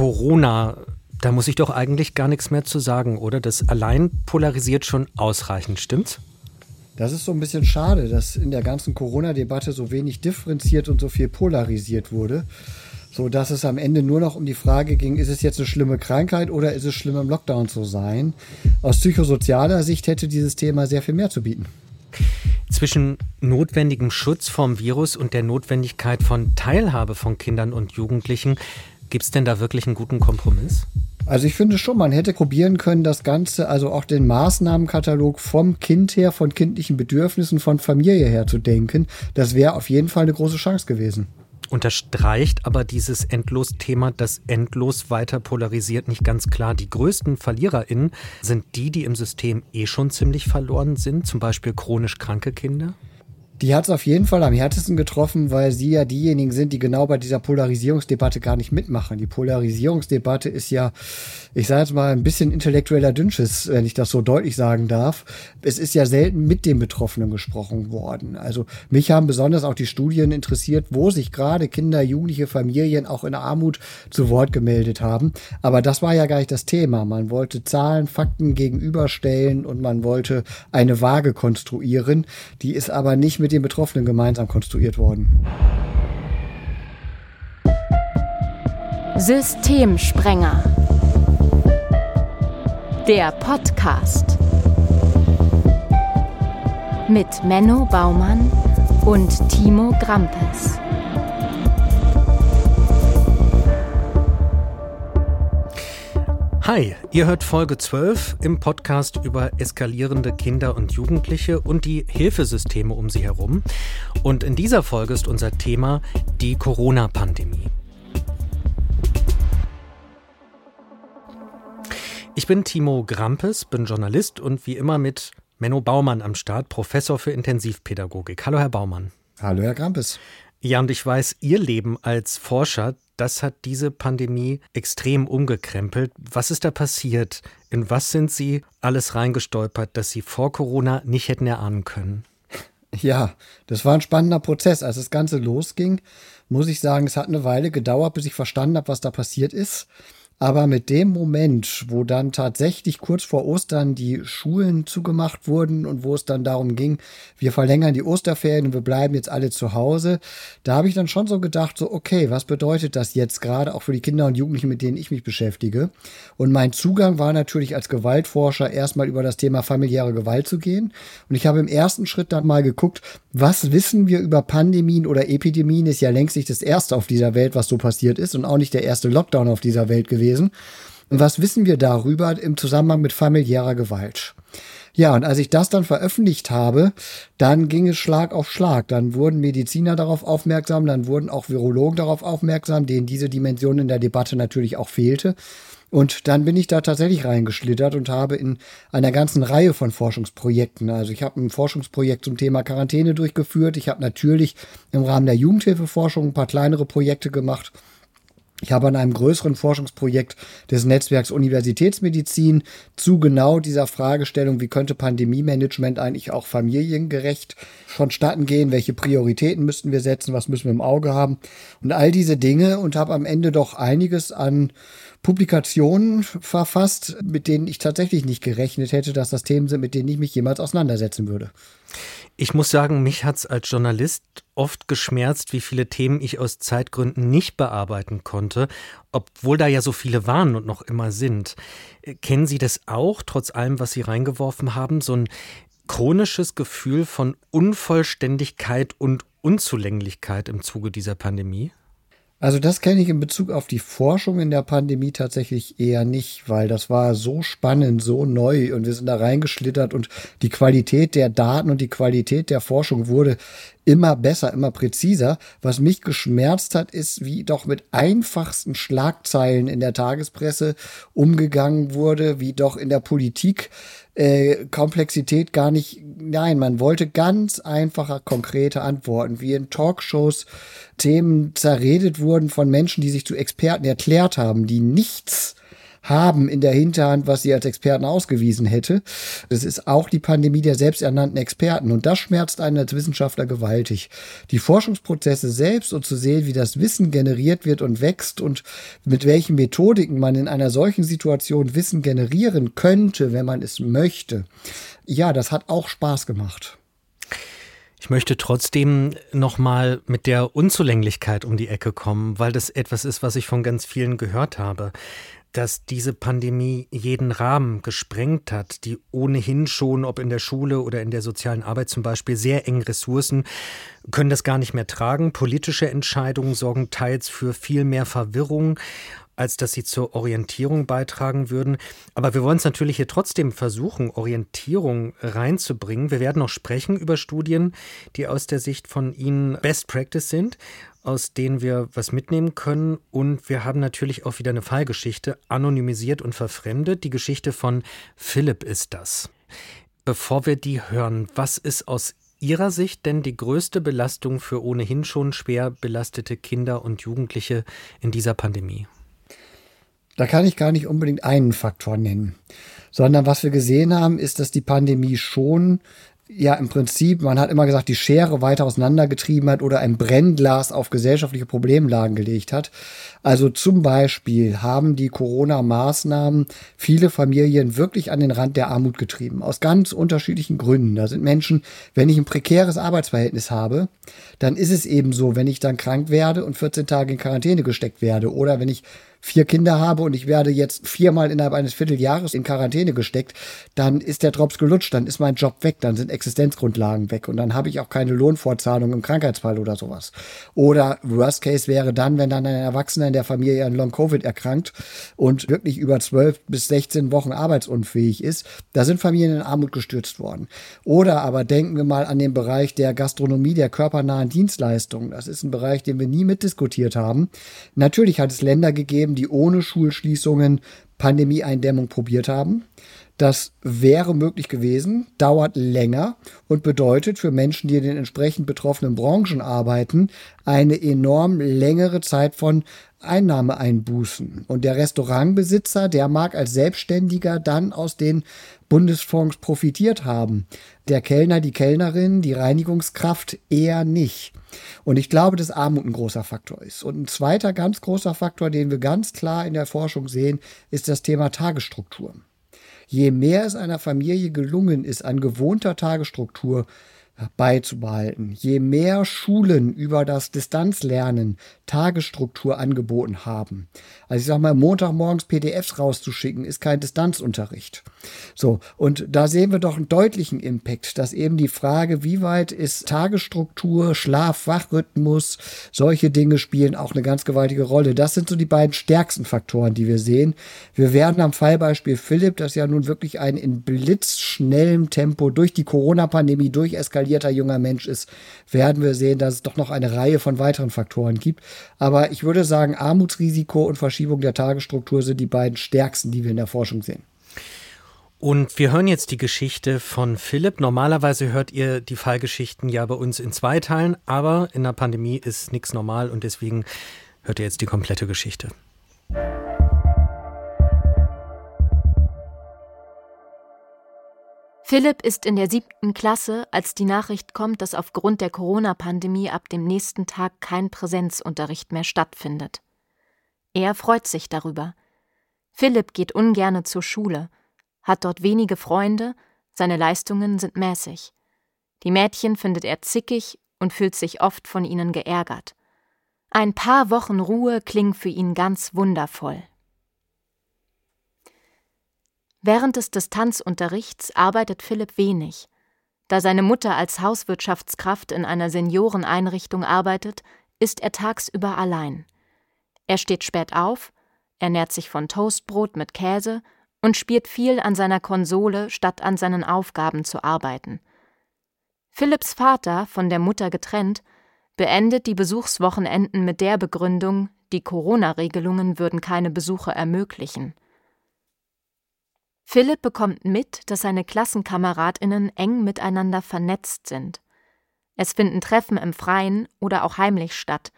Corona, da muss ich doch eigentlich gar nichts mehr zu sagen, oder? Das allein polarisiert schon ausreichend, stimmt's? Das ist so ein bisschen schade, dass in der ganzen Corona-Debatte so wenig differenziert und so viel polarisiert wurde, so dass es am Ende nur noch um die Frage ging, ist es jetzt eine schlimme Krankheit oder ist es schlimm im Lockdown zu sein? Aus psychosozialer Sicht hätte dieses Thema sehr viel mehr zu bieten. Zwischen notwendigem Schutz vom Virus und der Notwendigkeit von Teilhabe von Kindern und Jugendlichen, gibt es denn da wirklich einen guten Kompromiss? Also ich finde schon, man hätte probieren können, das Ganze, also auch den Maßnahmenkatalog vom Kind her, von kindlichen Bedürfnissen, von Familie her zu denken. Das wäre auf jeden Fall eine große Chance gewesen. Unterstreicht aber dieses Endlos-Thema, das endlos weiter polarisiert, nicht ganz klar. Die größten VerliererInnen sind die, die im System eh schon ziemlich verloren sind, zum Beispiel chronisch kranke Kinder? Die hat es auf jeden Fall am härtesten getroffen, weil sie ja diejenigen sind, die genau bei dieser Polarisierungsdebatte gar nicht mitmachen. Die Polarisierungsdebatte ist ja, ich sage jetzt mal, ein bisschen intellektueller Dünnschiss, wenn ich das so deutlich sagen darf. Es ist ja selten mit den Betroffenen gesprochen worden. Also mich haben besonders auch die Studien interessiert, wo sich gerade Kinder, Jugendliche, Familien auch in Armut zu Wort gemeldet haben. Aber das war ja gar nicht das Thema. Man wollte Zahlen, Fakten gegenüberstellen und man wollte eine Waage konstruieren. Die ist aber nicht mit den Betroffenen gemeinsam konstruiert worden. Systemsprenger. Der Podcast. Mit Menno Baumann und Timo Grampes. Hi, ihr hört Folge 12 im Podcast über eskalierende Kinder und Jugendliche und die Hilfesysteme um sie herum. Und in dieser Folge ist unser Thema die Corona-Pandemie. Ich bin Timo Grampes, bin Journalist und wie immer mit Menno Baumann am Start, Professor für Intensivpädagogik. Hallo, Herr Baumann. Hallo, Herr Grampes. Ja, und ich weiß, Ihr Leben als Forscher, das hat diese Pandemie extrem umgekrempelt. Was ist da passiert? In was sind Sie alles reingestolpert, das Sie vor Corona nicht hätten erahnen können? Ja, das war ein spannender Prozess. Als das Ganze losging, muss ich sagen, es hat eine Weile gedauert, bis ich verstanden habe, was da passiert ist. Aber mit dem Moment, wo dann tatsächlich kurz vor Ostern die Schulen zugemacht wurden und wo es dann darum ging, wir verlängern die Osterferien und wir bleiben jetzt alle zu Hause, da habe ich dann schon so gedacht, so, okay, was bedeutet das jetzt gerade auch für die Kinder und Jugendlichen, mit denen ich mich beschäftige? Und mein Zugang war natürlich als Gewaltforscher erstmal über das Thema familiäre Gewalt zu gehen. Und ich habe im ersten Schritt dann mal geguckt, was wissen wir über Pandemien oder Epidemien? Ist ja längst nicht das erste auf dieser Welt, was so passiert ist und auch nicht der erste Lockdown auf dieser Welt gewesen gewesen. Was wissen wir darüber im Zusammenhang mit familiärer Gewalt? Ja, und als ich das dann veröffentlicht habe, dann ging es Schlag auf Schlag. Dann wurden Mediziner darauf aufmerksam, dann wurden auch Virologen darauf aufmerksam, denen diese Dimension in der Debatte natürlich auch fehlte. Und dann bin ich da tatsächlich reingeschlittert und habe in einer ganzen Reihe von Forschungsprojekten, also ich habe ein Forschungsprojekt zum Thema Quarantäne durchgeführt, ich habe natürlich im Rahmen der Jugendhilfeforschung ein paar kleinere Projekte gemacht ich habe an einem größeren Forschungsprojekt des Netzwerks Universitätsmedizin zu genau dieser Fragestellung, wie könnte Pandemie-Management eigentlich auch familiengerecht vonstatten gehen, welche Prioritäten müssten wir setzen, was müssen wir im Auge haben? Und all diese Dinge und habe am Ende doch einiges an Publikationen verfasst, mit denen ich tatsächlich nicht gerechnet hätte, dass das Themen sind, mit denen ich mich jemals auseinandersetzen würde. Ich muss sagen, mich hat es als Journalist oft geschmerzt, wie viele Themen ich aus Zeitgründen nicht bearbeiten konnte, obwohl da ja so viele waren und noch immer sind. Kennen Sie das auch, trotz allem, was Sie reingeworfen haben? So ein chronisches Gefühl von Unvollständigkeit und Unzulänglichkeit im Zuge dieser Pandemie? Also das kenne ich in Bezug auf die Forschung in der Pandemie tatsächlich eher nicht, weil das war so spannend, so neu und wir sind da reingeschlittert und die Qualität der Daten und die Qualität der Forschung wurde immer besser, immer präziser. Was mich geschmerzt hat, ist, wie doch mit einfachsten Schlagzeilen in der Tagespresse umgegangen wurde, wie doch in der Politik äh, Komplexität gar nicht, nein, man wollte ganz einfache, konkrete Antworten, wie in Talkshows Themen zerredet wurden von Menschen, die sich zu Experten erklärt haben, die nichts haben in der Hinterhand, was sie als Experten ausgewiesen hätte. Das ist auch die Pandemie der selbsternannten Experten. Und das schmerzt einen als Wissenschaftler gewaltig. Die Forschungsprozesse selbst und zu sehen, wie das Wissen generiert wird und wächst und mit welchen Methodiken man in einer solchen Situation Wissen generieren könnte, wenn man es möchte. Ja, das hat auch Spaß gemacht. Ich möchte trotzdem nochmal mit der Unzulänglichkeit um die Ecke kommen, weil das etwas ist, was ich von ganz vielen gehört habe dass diese Pandemie jeden Rahmen gesprengt hat, die ohnehin schon, ob in der Schule oder in der sozialen Arbeit zum Beispiel, sehr engen Ressourcen, können das gar nicht mehr tragen. Politische Entscheidungen sorgen teils für viel mehr Verwirrung als dass sie zur Orientierung beitragen würden. Aber wir wollen es natürlich hier trotzdem versuchen, Orientierung reinzubringen. Wir werden noch sprechen über Studien, die aus der Sicht von Ihnen Best Practice sind aus denen wir was mitnehmen können. Und wir haben natürlich auch wieder eine Fallgeschichte, anonymisiert und verfremdet. Die Geschichte von Philipp ist das. Bevor wir die hören, was ist aus Ihrer Sicht denn die größte Belastung für ohnehin schon schwer belastete Kinder und Jugendliche in dieser Pandemie? Da kann ich gar nicht unbedingt einen Faktor nennen, sondern was wir gesehen haben, ist, dass die Pandemie schon ja im Prinzip, man hat immer gesagt, die Schere weiter auseinandergetrieben hat oder ein Brennglas auf gesellschaftliche Problemlagen gelegt hat. Also zum Beispiel haben die Corona-Maßnahmen viele Familien wirklich an den Rand der Armut getrieben, aus ganz unterschiedlichen Gründen. Da sind Menschen, wenn ich ein prekäres Arbeitsverhältnis habe, dann ist es eben so, wenn ich dann krank werde und 14 Tage in Quarantäne gesteckt werde oder wenn ich vier Kinder habe und ich werde jetzt viermal innerhalb eines Vierteljahres in Quarantäne gesteckt, dann ist der Drops gelutscht, dann ist mein Job weg, dann sind Existenzgrundlagen weg und dann habe ich auch keine Lohnfortzahlung im Krankheitsfall oder sowas. Oder Worst Case wäre dann, wenn dann ein Erwachsener in der Familie an Long Covid erkrankt und wirklich über zwölf bis 16 Wochen arbeitsunfähig ist, da sind Familien in Armut gestürzt worden. Oder aber denken wir mal an den Bereich der Gastronomie, der körpernahen Dienstleistungen. Das ist ein Bereich, den wir nie mitdiskutiert haben. Natürlich hat es Länder gegeben, gegeben, die ohne Schulschließungen Pandemieeindämmung probiert haben. Das wäre möglich gewesen, dauert länger und bedeutet für Menschen, die in den entsprechend betroffenen Branchen arbeiten, eine enorm längere Zeit von Einnahmeeinbußen. Und der Restaurantbesitzer, der mag als Selbstständiger dann aus den Bundesfonds profitiert haben. Der Kellner, die Kellnerin, die Reinigungskraft eher nicht. Und ich glaube, dass Armut ein großer Faktor ist. Und ein zweiter ganz großer Faktor, den wir ganz klar in der Forschung sehen, ist das Thema Tagesstruktur. Je mehr es einer Familie gelungen ist, an gewohnter Tagesstruktur beizubehalten. Je mehr Schulen über das Distanzlernen Tagesstruktur angeboten haben. Also ich sage mal, Montagmorgens PDFs rauszuschicken, ist kein Distanzunterricht. So, und da sehen wir doch einen deutlichen Impact, dass eben die Frage, wie weit ist Tagesstruktur, Schlaf, Wachrhythmus, solche Dinge spielen auch eine ganz gewaltige Rolle. Das sind so die beiden stärksten Faktoren, die wir sehen. Wir werden am Fallbeispiel Philipp, das ja nun wirklich ein in blitzschnellem Tempo durch die Corona-Pandemie durcheskaliert etablierter junger Mensch ist, werden wir sehen, dass es doch noch eine Reihe von weiteren Faktoren gibt. Aber ich würde sagen, Armutsrisiko und Verschiebung der Tagesstruktur sind die beiden stärksten, die wir in der Forschung sehen. Und wir hören jetzt die Geschichte von Philipp. Normalerweise hört ihr die Fallgeschichten ja bei uns in zwei Teilen, aber in der Pandemie ist nichts normal und deswegen hört ihr jetzt die komplette Geschichte. Philipp ist in der siebten Klasse, als die Nachricht kommt, dass aufgrund der Corona-Pandemie ab dem nächsten Tag kein Präsenzunterricht mehr stattfindet. Er freut sich darüber. Philipp geht ungerne zur Schule, hat dort wenige Freunde, seine Leistungen sind mäßig. Die Mädchen findet er zickig und fühlt sich oft von ihnen geärgert. Ein paar Wochen Ruhe klingen für ihn ganz wundervoll. Während des Distanzunterrichts arbeitet Philipp wenig. Da seine Mutter als Hauswirtschaftskraft in einer Senioreneinrichtung arbeitet, ist er tagsüber allein. Er steht spät auf, ernährt sich von Toastbrot mit Käse und spielt viel an seiner Konsole, statt an seinen Aufgaben zu arbeiten. Philipps Vater, von der Mutter getrennt, beendet die Besuchswochenenden mit der Begründung, die Corona-Regelungen würden keine Besuche ermöglichen. Philipp bekommt mit, dass seine Klassenkameradinnen eng miteinander vernetzt sind. Es finden Treffen im Freien oder auch heimlich statt.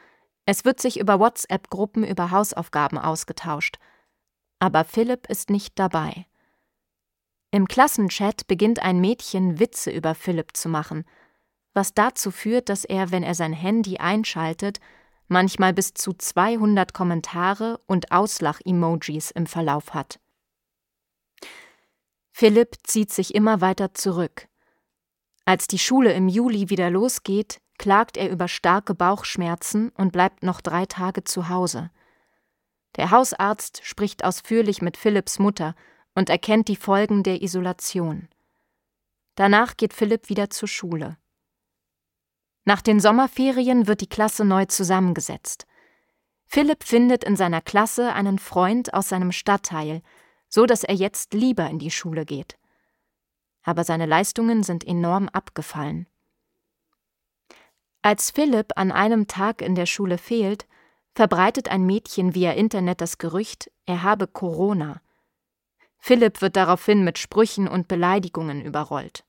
Es wird sich über WhatsApp-Gruppen über Hausaufgaben ausgetauscht. Aber Philipp ist nicht dabei. Im Klassenchat beginnt ein Mädchen Witze über Philipp zu machen, was dazu führt, dass er, wenn er sein Handy einschaltet, manchmal bis zu 200 Kommentare und Auslach-Emojis im Verlauf hat. Philipp zieht sich immer weiter zurück. Als die Schule im Juli wieder losgeht, klagt er über starke Bauchschmerzen und bleibt noch drei Tage zu Hause. Der Hausarzt spricht ausführlich mit Philipps Mutter und erkennt die Folgen der Isolation. Danach geht Philipp wieder zur Schule. Nach den Sommerferien wird die Klasse neu zusammengesetzt. Philipp findet in seiner Klasse einen Freund aus seinem Stadtteil, so dass er jetzt lieber in die Schule geht. Aber seine Leistungen sind enorm abgefallen. Als Philipp an einem Tag in der Schule fehlt, verbreitet ein Mädchen via Internet das Gerücht, er habe Corona. Philipp wird daraufhin mit Sprüchen und Beleidigungen überrollt.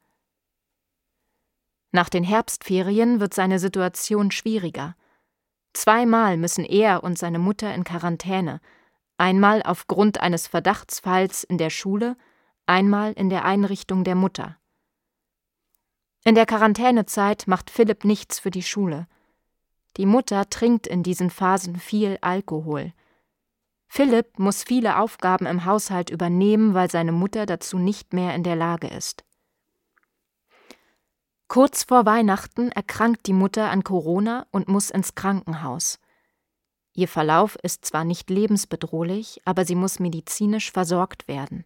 Nach den Herbstferien wird seine Situation schwieriger. Zweimal müssen er und seine Mutter in Quarantäne, einmal aufgrund eines Verdachtsfalls in der Schule, einmal in der Einrichtung der Mutter. In der Quarantänezeit macht Philipp nichts für die Schule. Die Mutter trinkt in diesen Phasen viel Alkohol. Philipp muss viele Aufgaben im Haushalt übernehmen, weil seine Mutter dazu nicht mehr in der Lage ist. Kurz vor Weihnachten erkrankt die Mutter an Corona und muss ins Krankenhaus. Ihr Verlauf ist zwar nicht lebensbedrohlich, aber sie muss medizinisch versorgt werden.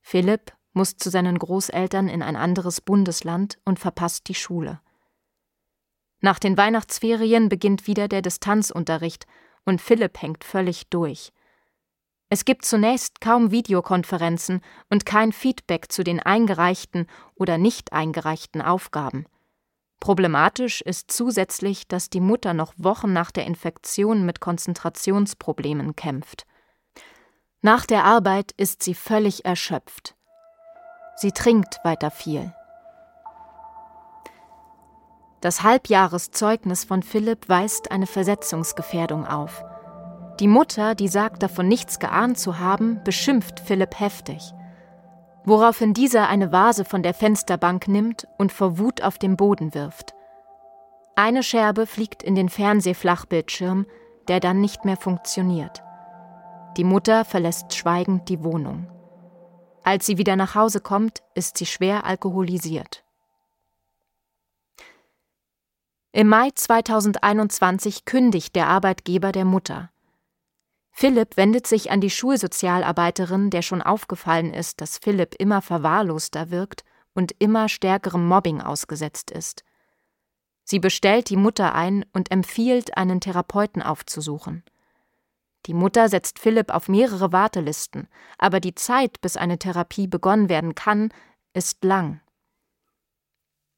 Philipp muss zu seinen Großeltern in ein anderes Bundesland und verpasst die Schule. Nach den Weihnachtsferien beginnt wieder der Distanzunterricht und Philipp hängt völlig durch. Es gibt zunächst kaum Videokonferenzen und kein Feedback zu den eingereichten oder nicht eingereichten Aufgaben. Problematisch ist zusätzlich, dass die Mutter noch Wochen nach der Infektion mit Konzentrationsproblemen kämpft. Nach der Arbeit ist sie völlig erschöpft. Sie trinkt weiter viel. Das Halbjahreszeugnis von Philipp weist eine Versetzungsgefährdung auf. Die Mutter, die sagt, davon nichts geahnt zu haben, beschimpft Philipp heftig. Woraufhin dieser eine Vase von der Fensterbank nimmt und vor Wut auf den Boden wirft. Eine Scherbe fliegt in den Fernsehflachbildschirm, der dann nicht mehr funktioniert. Die Mutter verlässt schweigend die Wohnung. Als sie wieder nach Hause kommt, ist sie schwer alkoholisiert. Im Mai 2021 kündigt der Arbeitgeber der Mutter. Philipp wendet sich an die Schulsozialarbeiterin, der schon aufgefallen ist, dass Philipp immer verwahrloster wirkt und immer stärkerem Mobbing ausgesetzt ist. Sie bestellt die Mutter ein und empfiehlt, einen Therapeuten aufzusuchen. Die Mutter setzt Philipp auf mehrere Wartelisten, aber die Zeit, bis eine Therapie begonnen werden kann, ist lang.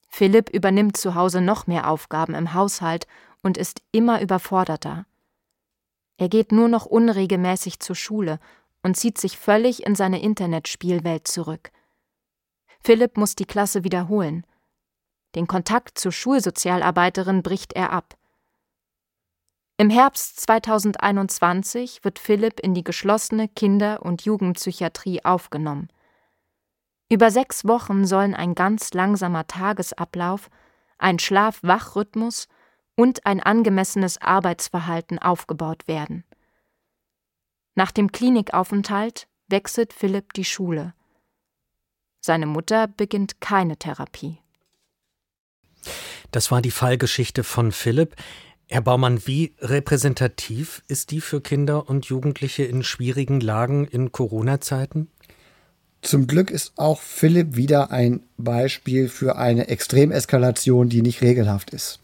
Philipp übernimmt zu Hause noch mehr Aufgaben im Haushalt und ist immer überforderter. Er geht nur noch unregelmäßig zur Schule und zieht sich völlig in seine Internetspielwelt zurück. Philipp muss die Klasse wiederholen. Den Kontakt zur Schulsozialarbeiterin bricht er ab. Im Herbst 2021 wird Philipp in die geschlossene Kinder- und Jugendpsychiatrie aufgenommen. Über sechs Wochen sollen ein ganz langsamer Tagesablauf, ein Schlaf-Wach-Rhythmus und ein angemessenes Arbeitsverhalten aufgebaut werden. Nach dem Klinikaufenthalt wechselt Philipp die Schule. Seine Mutter beginnt keine Therapie. Das war die Fallgeschichte von Philipp. Herr Baumann, wie repräsentativ ist die für Kinder und Jugendliche in schwierigen Lagen in Corona-Zeiten? Zum Glück ist auch Philipp wieder ein Beispiel für eine Extremeskalation, die nicht regelhaft ist.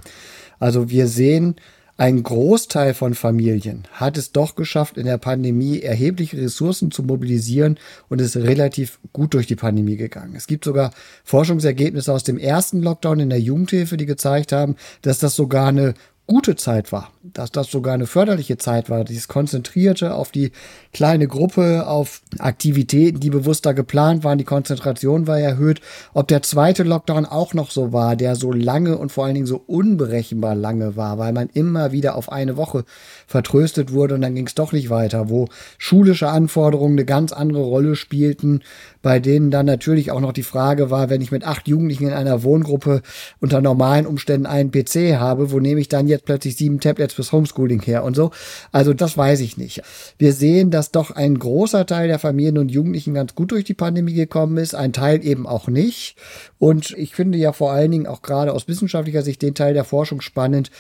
Also wir sehen, ein Großteil von Familien hat es doch geschafft, in der Pandemie erhebliche Ressourcen zu mobilisieren und ist relativ gut durch die Pandemie gegangen. Es gibt sogar Forschungsergebnisse aus dem ersten Lockdown in der Jugendhilfe, die gezeigt haben, dass das sogar eine gute Zeit war, dass das sogar eine förderliche Zeit war, dieses konzentrierte auf die kleine Gruppe, auf Aktivitäten, die bewusster geplant waren, die Konzentration war erhöht. Ob der zweite Lockdown auch noch so war, der so lange und vor allen Dingen so unberechenbar lange war, weil man immer wieder auf eine Woche vertröstet wurde und dann ging es doch nicht weiter, wo schulische Anforderungen eine ganz andere Rolle spielten, bei denen dann natürlich auch noch die Frage war, wenn ich mit acht Jugendlichen in einer Wohngruppe unter normalen Umständen einen PC habe, wo nehme ich dann jetzt plötzlich sieben Tablets fürs Homeschooling her und so? Also das weiß ich nicht. Wir sehen, dass doch ein großer Teil der Familien und Jugendlichen ganz gut durch die Pandemie gekommen ist, ein Teil eben auch nicht. Und ich finde ja vor allen Dingen auch gerade aus wissenschaftlicher Sicht den Teil der Forschung spannend,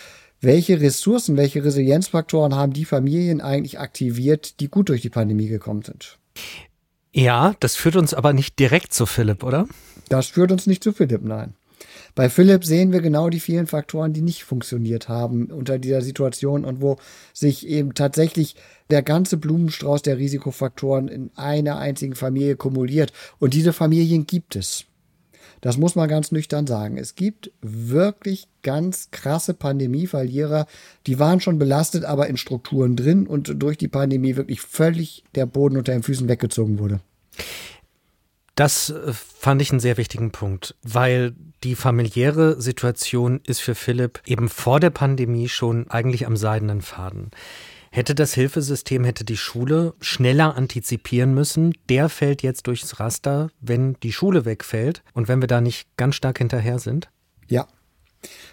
welche Ressourcen, welche Resilienzfaktoren haben die Familien eigentlich aktiviert, die gut durch die Pandemie gekommen sind? Ja, das führt uns aber nicht direkt zu Philipp, oder? Das führt uns nicht zu Philipp, nein. Bei Philipp sehen wir genau die vielen Faktoren, die nicht funktioniert haben unter dieser Situation und wo sich eben tatsächlich der ganze Blumenstrauß der Risikofaktoren in einer einzigen Familie kumuliert. Und diese Familien gibt es. Das muss man ganz nüchtern sagen. Es gibt wirklich ganz krasse Pandemieverlierer, die waren schon belastet, aber in Strukturen drin und durch die Pandemie wirklich völlig der Boden unter den Füßen weggezogen wurde. Das äh, fand ich einen sehr wichtigen Punkt, weil die familiäre Situation ist für Philipp eben vor der Pandemie schon eigentlich am seidenen Faden. Hätte das Hilfesystem, hätte die Schule schneller antizipieren müssen. Der fällt jetzt durchs Raster, wenn die Schule wegfällt und wenn wir da nicht ganz stark hinterher sind? Ja,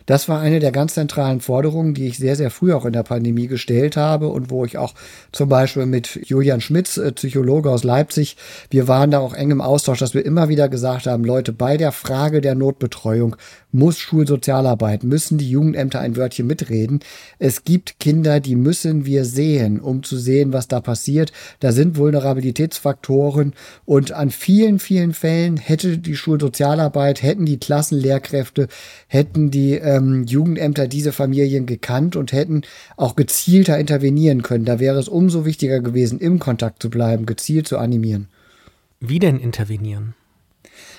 das war eine der ganz zentralen Forderungen, die ich sehr, sehr früh auch in der Pandemie gestellt habe und wo ich auch zum Beispiel mit Julian Schmitz, äh, Psychologe aus Leipzig, wir waren da auch eng im Austausch, dass wir immer wieder gesagt haben, Leute, bei der Frage der Notbetreuung muss Schulsozialarbeit, müssen die Jugendämter ein Wörtchen mitreden. Es gibt Kinder, die müssen wir sehen, um zu sehen, was da passiert. Da sind Vulnerabilitätsfaktoren und an vielen, vielen Fällen hätte die Schulsozialarbeit, hätten die Klassenlehrkräfte, hätten die ähm, Jugendämter diese Familien gekannt und hätten auch gezielter intervenieren können. Da wäre es umso wichtiger gewesen, im Kontakt zu bleiben, gezielt zu animieren. Wie denn intervenieren?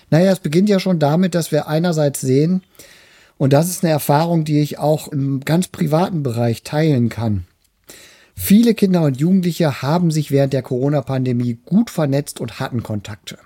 Naja, es beginnt ja schon damit, dass wir einerseits sehen, und das ist eine Erfahrung, die ich auch im ganz privaten Bereich teilen kann. Viele Kinder und Jugendliche haben sich während der Corona-Pandemie gut vernetzt und hatten Kontakte.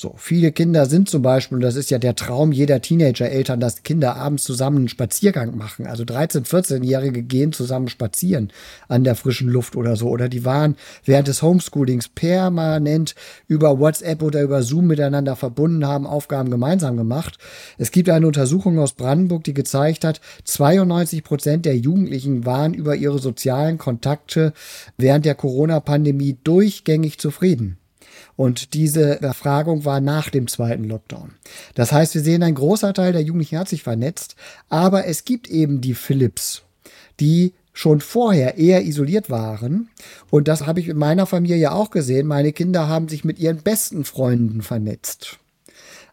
So, viele Kinder sind zum Beispiel, und das ist ja der Traum jeder Teenager-Eltern, dass Kinder abends zusammen einen Spaziergang machen. Also 13-, 14-Jährige gehen zusammen spazieren an der frischen Luft oder so. Oder die waren während des Homeschoolings permanent über WhatsApp oder über Zoom miteinander verbunden, haben Aufgaben gemeinsam gemacht. Es gibt eine Untersuchung aus Brandenburg, die gezeigt hat, 92 Prozent der Jugendlichen waren über ihre sozialen Kontakte während der Corona-Pandemie durchgängig zufrieden. Und diese Befragung war nach dem zweiten Lockdown. Das heißt, wir sehen, ein großer Teil der Jugendlichen hat sich vernetzt, aber es gibt eben die Philips, die schon vorher eher isoliert waren. Und das habe ich in meiner Familie auch gesehen. Meine Kinder haben sich mit ihren besten Freunden vernetzt.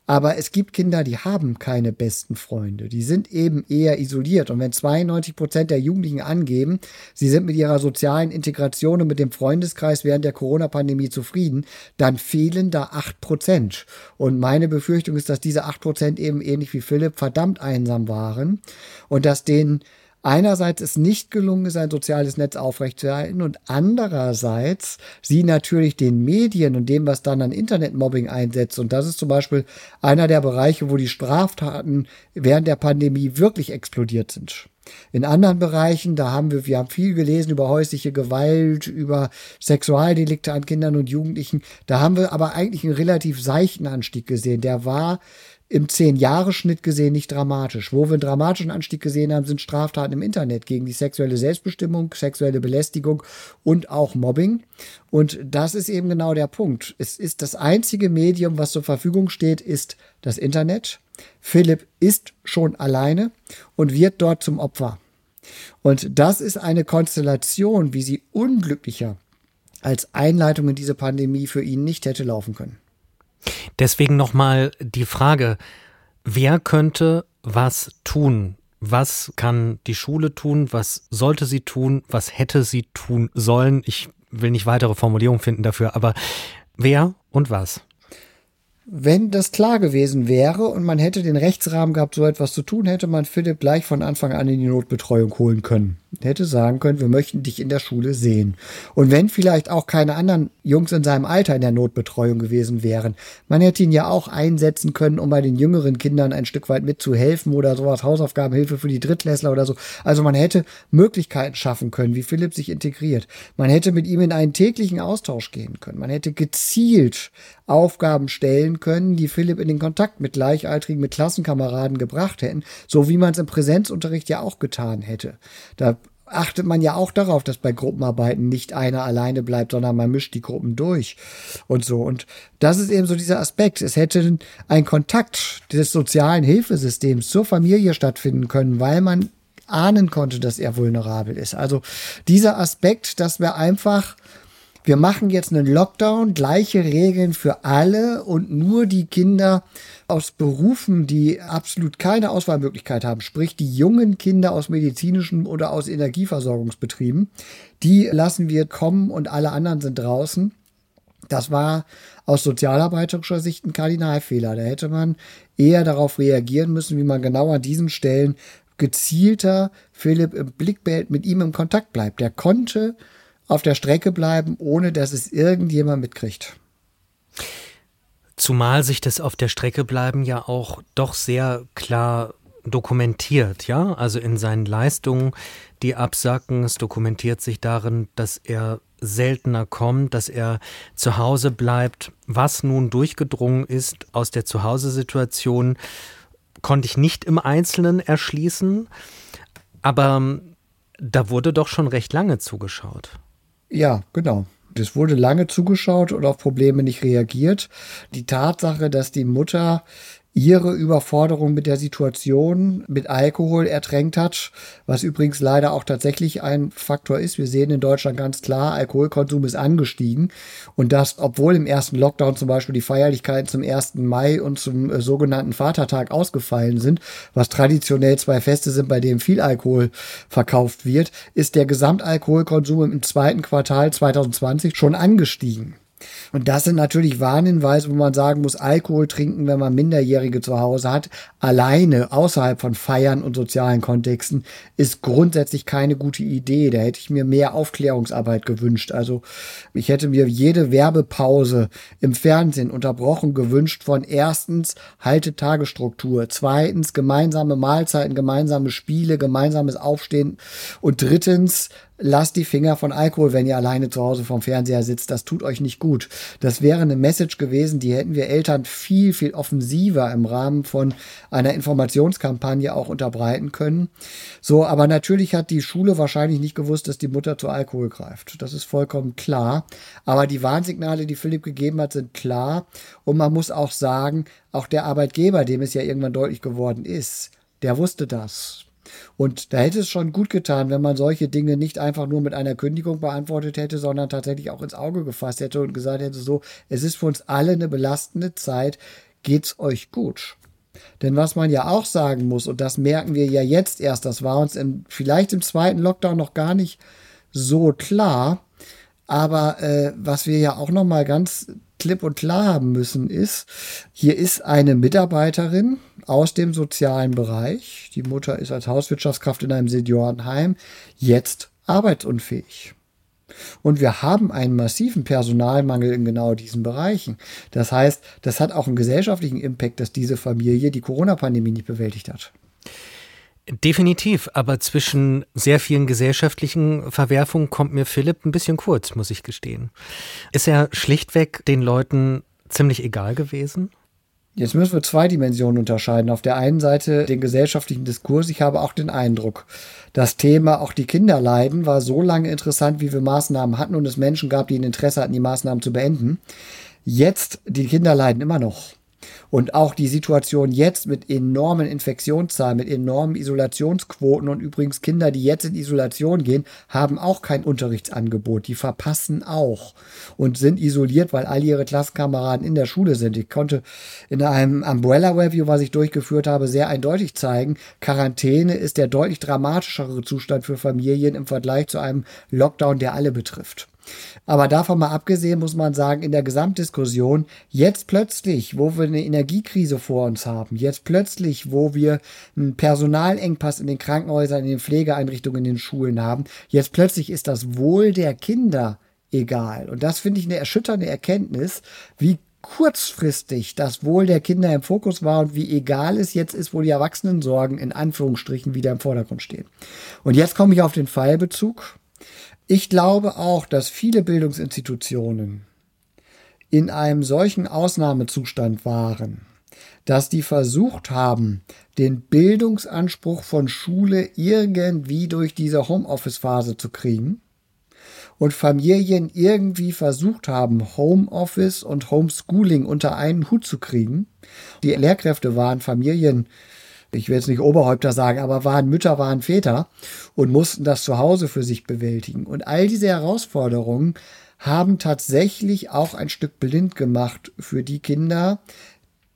Aber es gibt Kinder, die haben keine besten Freunde. Die sind eben eher isoliert. Und wenn 92 Prozent der Jugendlichen angeben, sie sind mit ihrer sozialen Integration und mit dem Freundeskreis während der Corona-Pandemie zufrieden, dann fehlen da acht Prozent. Und meine Befürchtung ist, dass diese acht Prozent eben ähnlich wie Philipp verdammt einsam waren und dass denen einerseits es nicht gelungen ist, ein soziales Netz aufrechtzuerhalten und andererseits sie natürlich den Medien und dem, was dann an Internetmobbing einsetzt. Und das ist zum Beispiel einer der Bereiche, wo die Straftaten während der Pandemie wirklich explodiert sind. In anderen Bereichen, da haben wir, wir haben viel gelesen über häusliche Gewalt, über Sexualdelikte an Kindern und Jugendlichen. Da haben wir aber eigentlich einen relativ seichten Anstieg gesehen. Der war im Zehn-Jahre-Schnitt gesehen nicht dramatisch. Wo wir einen dramatischen Anstieg gesehen haben, sind Straftaten im Internet gegen die sexuelle Selbstbestimmung, sexuelle Belästigung und auch Mobbing. Und das ist eben genau der Punkt. Es ist das einzige Medium, was zur Verfügung steht, ist das Internet. Philipp ist schon alleine und wird dort zum Opfer. Und das ist eine Konstellation, wie sie unglücklicher als Einleitung in diese Pandemie für ihn nicht hätte laufen können. Deswegen nochmal die Frage, wer könnte was tun? Was kann die Schule tun? Was sollte sie tun? Was hätte sie tun sollen? Ich will nicht weitere Formulierungen finden dafür, aber wer und was? wenn das klar gewesen wäre und man hätte den Rechtsrahmen gehabt, so etwas zu tun, hätte man Philipp gleich von Anfang an in die Notbetreuung holen können. Hätte sagen können, wir möchten dich in der Schule sehen. Und wenn vielleicht auch keine anderen Jungs in seinem Alter in der Notbetreuung gewesen wären, man hätte ihn ja auch einsetzen können, um bei den jüngeren Kindern ein Stück weit mitzuhelfen oder sowas, Hausaufgabenhilfe für die Drittklässler oder so. Also man hätte Möglichkeiten schaffen können, wie Philipp sich integriert. Man hätte mit ihm in einen täglichen Austausch gehen können. Man hätte gezielt Aufgaben stellen können, die Philipp in den Kontakt mit Gleichaltrigen, mit Klassenkameraden gebracht hätten, so wie man es im Präsenzunterricht ja auch getan hätte. Da achtet man ja auch darauf, dass bei Gruppenarbeiten nicht einer alleine bleibt, sondern man mischt die Gruppen durch und so. Und das ist eben so dieser Aspekt. Es hätte ein Kontakt des sozialen Hilfesystems zur Familie stattfinden können, weil man ahnen konnte, dass er vulnerabel ist. Also dieser Aspekt, dass wir einfach wir machen jetzt einen Lockdown, gleiche Regeln für alle und nur die Kinder aus Berufen, die absolut keine Auswahlmöglichkeit haben, sprich die jungen Kinder aus medizinischen oder aus Energieversorgungsbetrieben, die lassen wir kommen und alle anderen sind draußen. Das war aus sozialarbeiterischer Sicht ein Kardinalfehler. Da hätte man eher darauf reagieren müssen, wie man genau an diesen Stellen gezielter Philipp im Blick behält, mit ihm im Kontakt bleibt. Der konnte auf der Strecke bleiben, ohne dass es irgendjemand mitkriegt. Zumal sich das auf der Strecke bleiben ja auch doch sehr klar dokumentiert, ja, also in seinen Leistungen, die absacken, es dokumentiert sich darin, dass er seltener kommt, dass er zu Hause bleibt. Was nun durchgedrungen ist aus der Zuhause-Situation, konnte ich nicht im Einzelnen erschließen, aber da wurde doch schon recht lange zugeschaut. Ja, genau. Es wurde lange zugeschaut und auf Probleme nicht reagiert. Die Tatsache, dass die Mutter ihre Überforderung mit der Situation mit Alkohol ertränkt hat, was übrigens leider auch tatsächlich ein Faktor ist. Wir sehen in Deutschland ganz klar, Alkoholkonsum ist angestiegen und das, obwohl im ersten Lockdown zum Beispiel die Feierlichkeiten zum 1. Mai und zum äh, sogenannten Vatertag ausgefallen sind, was traditionell zwei Feste sind, bei denen viel Alkohol verkauft wird, ist der Gesamtalkoholkonsum im zweiten Quartal 2020 schon angestiegen. Und das sind natürlich Warnhinweise, wo man sagen muss, Alkohol trinken, wenn man Minderjährige zu Hause hat, alleine außerhalb von Feiern und sozialen Kontexten, ist grundsätzlich keine gute Idee. Da hätte ich mir mehr Aufklärungsarbeit gewünscht. Also ich hätte mir jede Werbepause im Fernsehen unterbrochen gewünscht von erstens Haltetagesstruktur, zweitens gemeinsame Mahlzeiten, gemeinsame Spiele, gemeinsames Aufstehen und drittens lasst die Finger von Alkohol, wenn ihr alleine zu Hause vom Fernseher sitzt. Das tut euch nicht gut. Das wäre eine Message gewesen, die hätten wir Eltern viel, viel offensiver im Rahmen von einer Informationskampagne auch unterbreiten können. So, aber natürlich hat die Schule wahrscheinlich nicht gewusst, dass die Mutter zu Alkohol greift. Das ist vollkommen klar. Aber die Warnsignale, die Philipp gegeben hat, sind klar. Und man muss auch sagen, auch der Arbeitgeber, dem es ja irgendwann deutlich geworden ist, der wusste das. Und da hätte es schon gut getan, wenn man solche Dinge nicht einfach nur mit einer Kündigung beantwortet hätte, sondern tatsächlich auch ins Auge gefasst hätte und gesagt hätte, so, es ist für uns alle eine belastende Zeit, geht's euch gut? Denn was man ja auch sagen muss, und das merken wir ja jetzt erst, das war uns im, vielleicht im zweiten Lockdown noch gar nicht so klar, aber äh, was wir ja auch noch mal ganz klipp und klar haben müssen, ist, hier ist eine Mitarbeiterin aus dem sozialen Bereich. Die Mutter ist als Hauswirtschaftskraft in einem Seniorenheim jetzt arbeitsunfähig. Und wir haben einen massiven Personalmangel in genau diesen Bereichen. Das heißt, das hat auch einen gesellschaftlichen Impact, dass diese Familie die Corona-Pandemie nicht bewältigt hat. Definitiv, aber zwischen sehr vielen gesellschaftlichen Verwerfungen kommt mir Philipp ein bisschen kurz, muss ich gestehen. Ist er schlichtweg den Leuten ziemlich egal gewesen? Jetzt müssen wir zwei Dimensionen unterscheiden. Auf der einen Seite den gesellschaftlichen Diskurs. Ich habe auch den Eindruck, das Thema auch die Kinder leiden war so lange interessant, wie wir Maßnahmen hatten und es Menschen gab, die ein Interesse hatten, die Maßnahmen zu beenden. Jetzt, die Kinder leiden immer noch. Und auch die Situation jetzt mit enormen Infektionszahlen, mit enormen Isolationsquoten und übrigens Kinder, die jetzt in Isolation gehen, haben auch kein Unterrichtsangebot. Die verpassen auch und sind isoliert, weil all ihre Klassenkameraden in der Schule sind. Ich konnte in einem Umbrella Review, was ich durchgeführt habe, sehr eindeutig zeigen, Quarantäne ist der deutlich dramatischere Zustand für Familien im Vergleich zu einem Lockdown, der alle betrifft. Aber davon mal abgesehen muss man sagen, in der Gesamtdiskussion, jetzt plötzlich, wo wir eine Energiekrise vor uns haben, jetzt plötzlich, wo wir einen Personalengpass in den Krankenhäusern, in den Pflegeeinrichtungen, in den Schulen haben, jetzt plötzlich ist das Wohl der Kinder egal. Und das finde ich eine erschütternde Erkenntnis, wie kurzfristig das Wohl der Kinder im Fokus war und wie egal es jetzt ist, wo die Erwachsenensorgen in Anführungsstrichen wieder im Vordergrund stehen. Und jetzt komme ich auf den Fallbezug. Ich glaube auch, dass viele Bildungsinstitutionen in einem solchen Ausnahmezustand waren, dass die versucht haben, den Bildungsanspruch von Schule irgendwie durch diese Homeoffice-Phase zu kriegen und Familien irgendwie versucht haben, Homeoffice und Homeschooling unter einen Hut zu kriegen. Die Lehrkräfte waren Familien, ich will jetzt nicht Oberhäupter sagen, aber waren Mütter, waren Väter und mussten das zu Hause für sich bewältigen. Und all diese Herausforderungen haben tatsächlich auch ein Stück blind gemacht für die Kinder,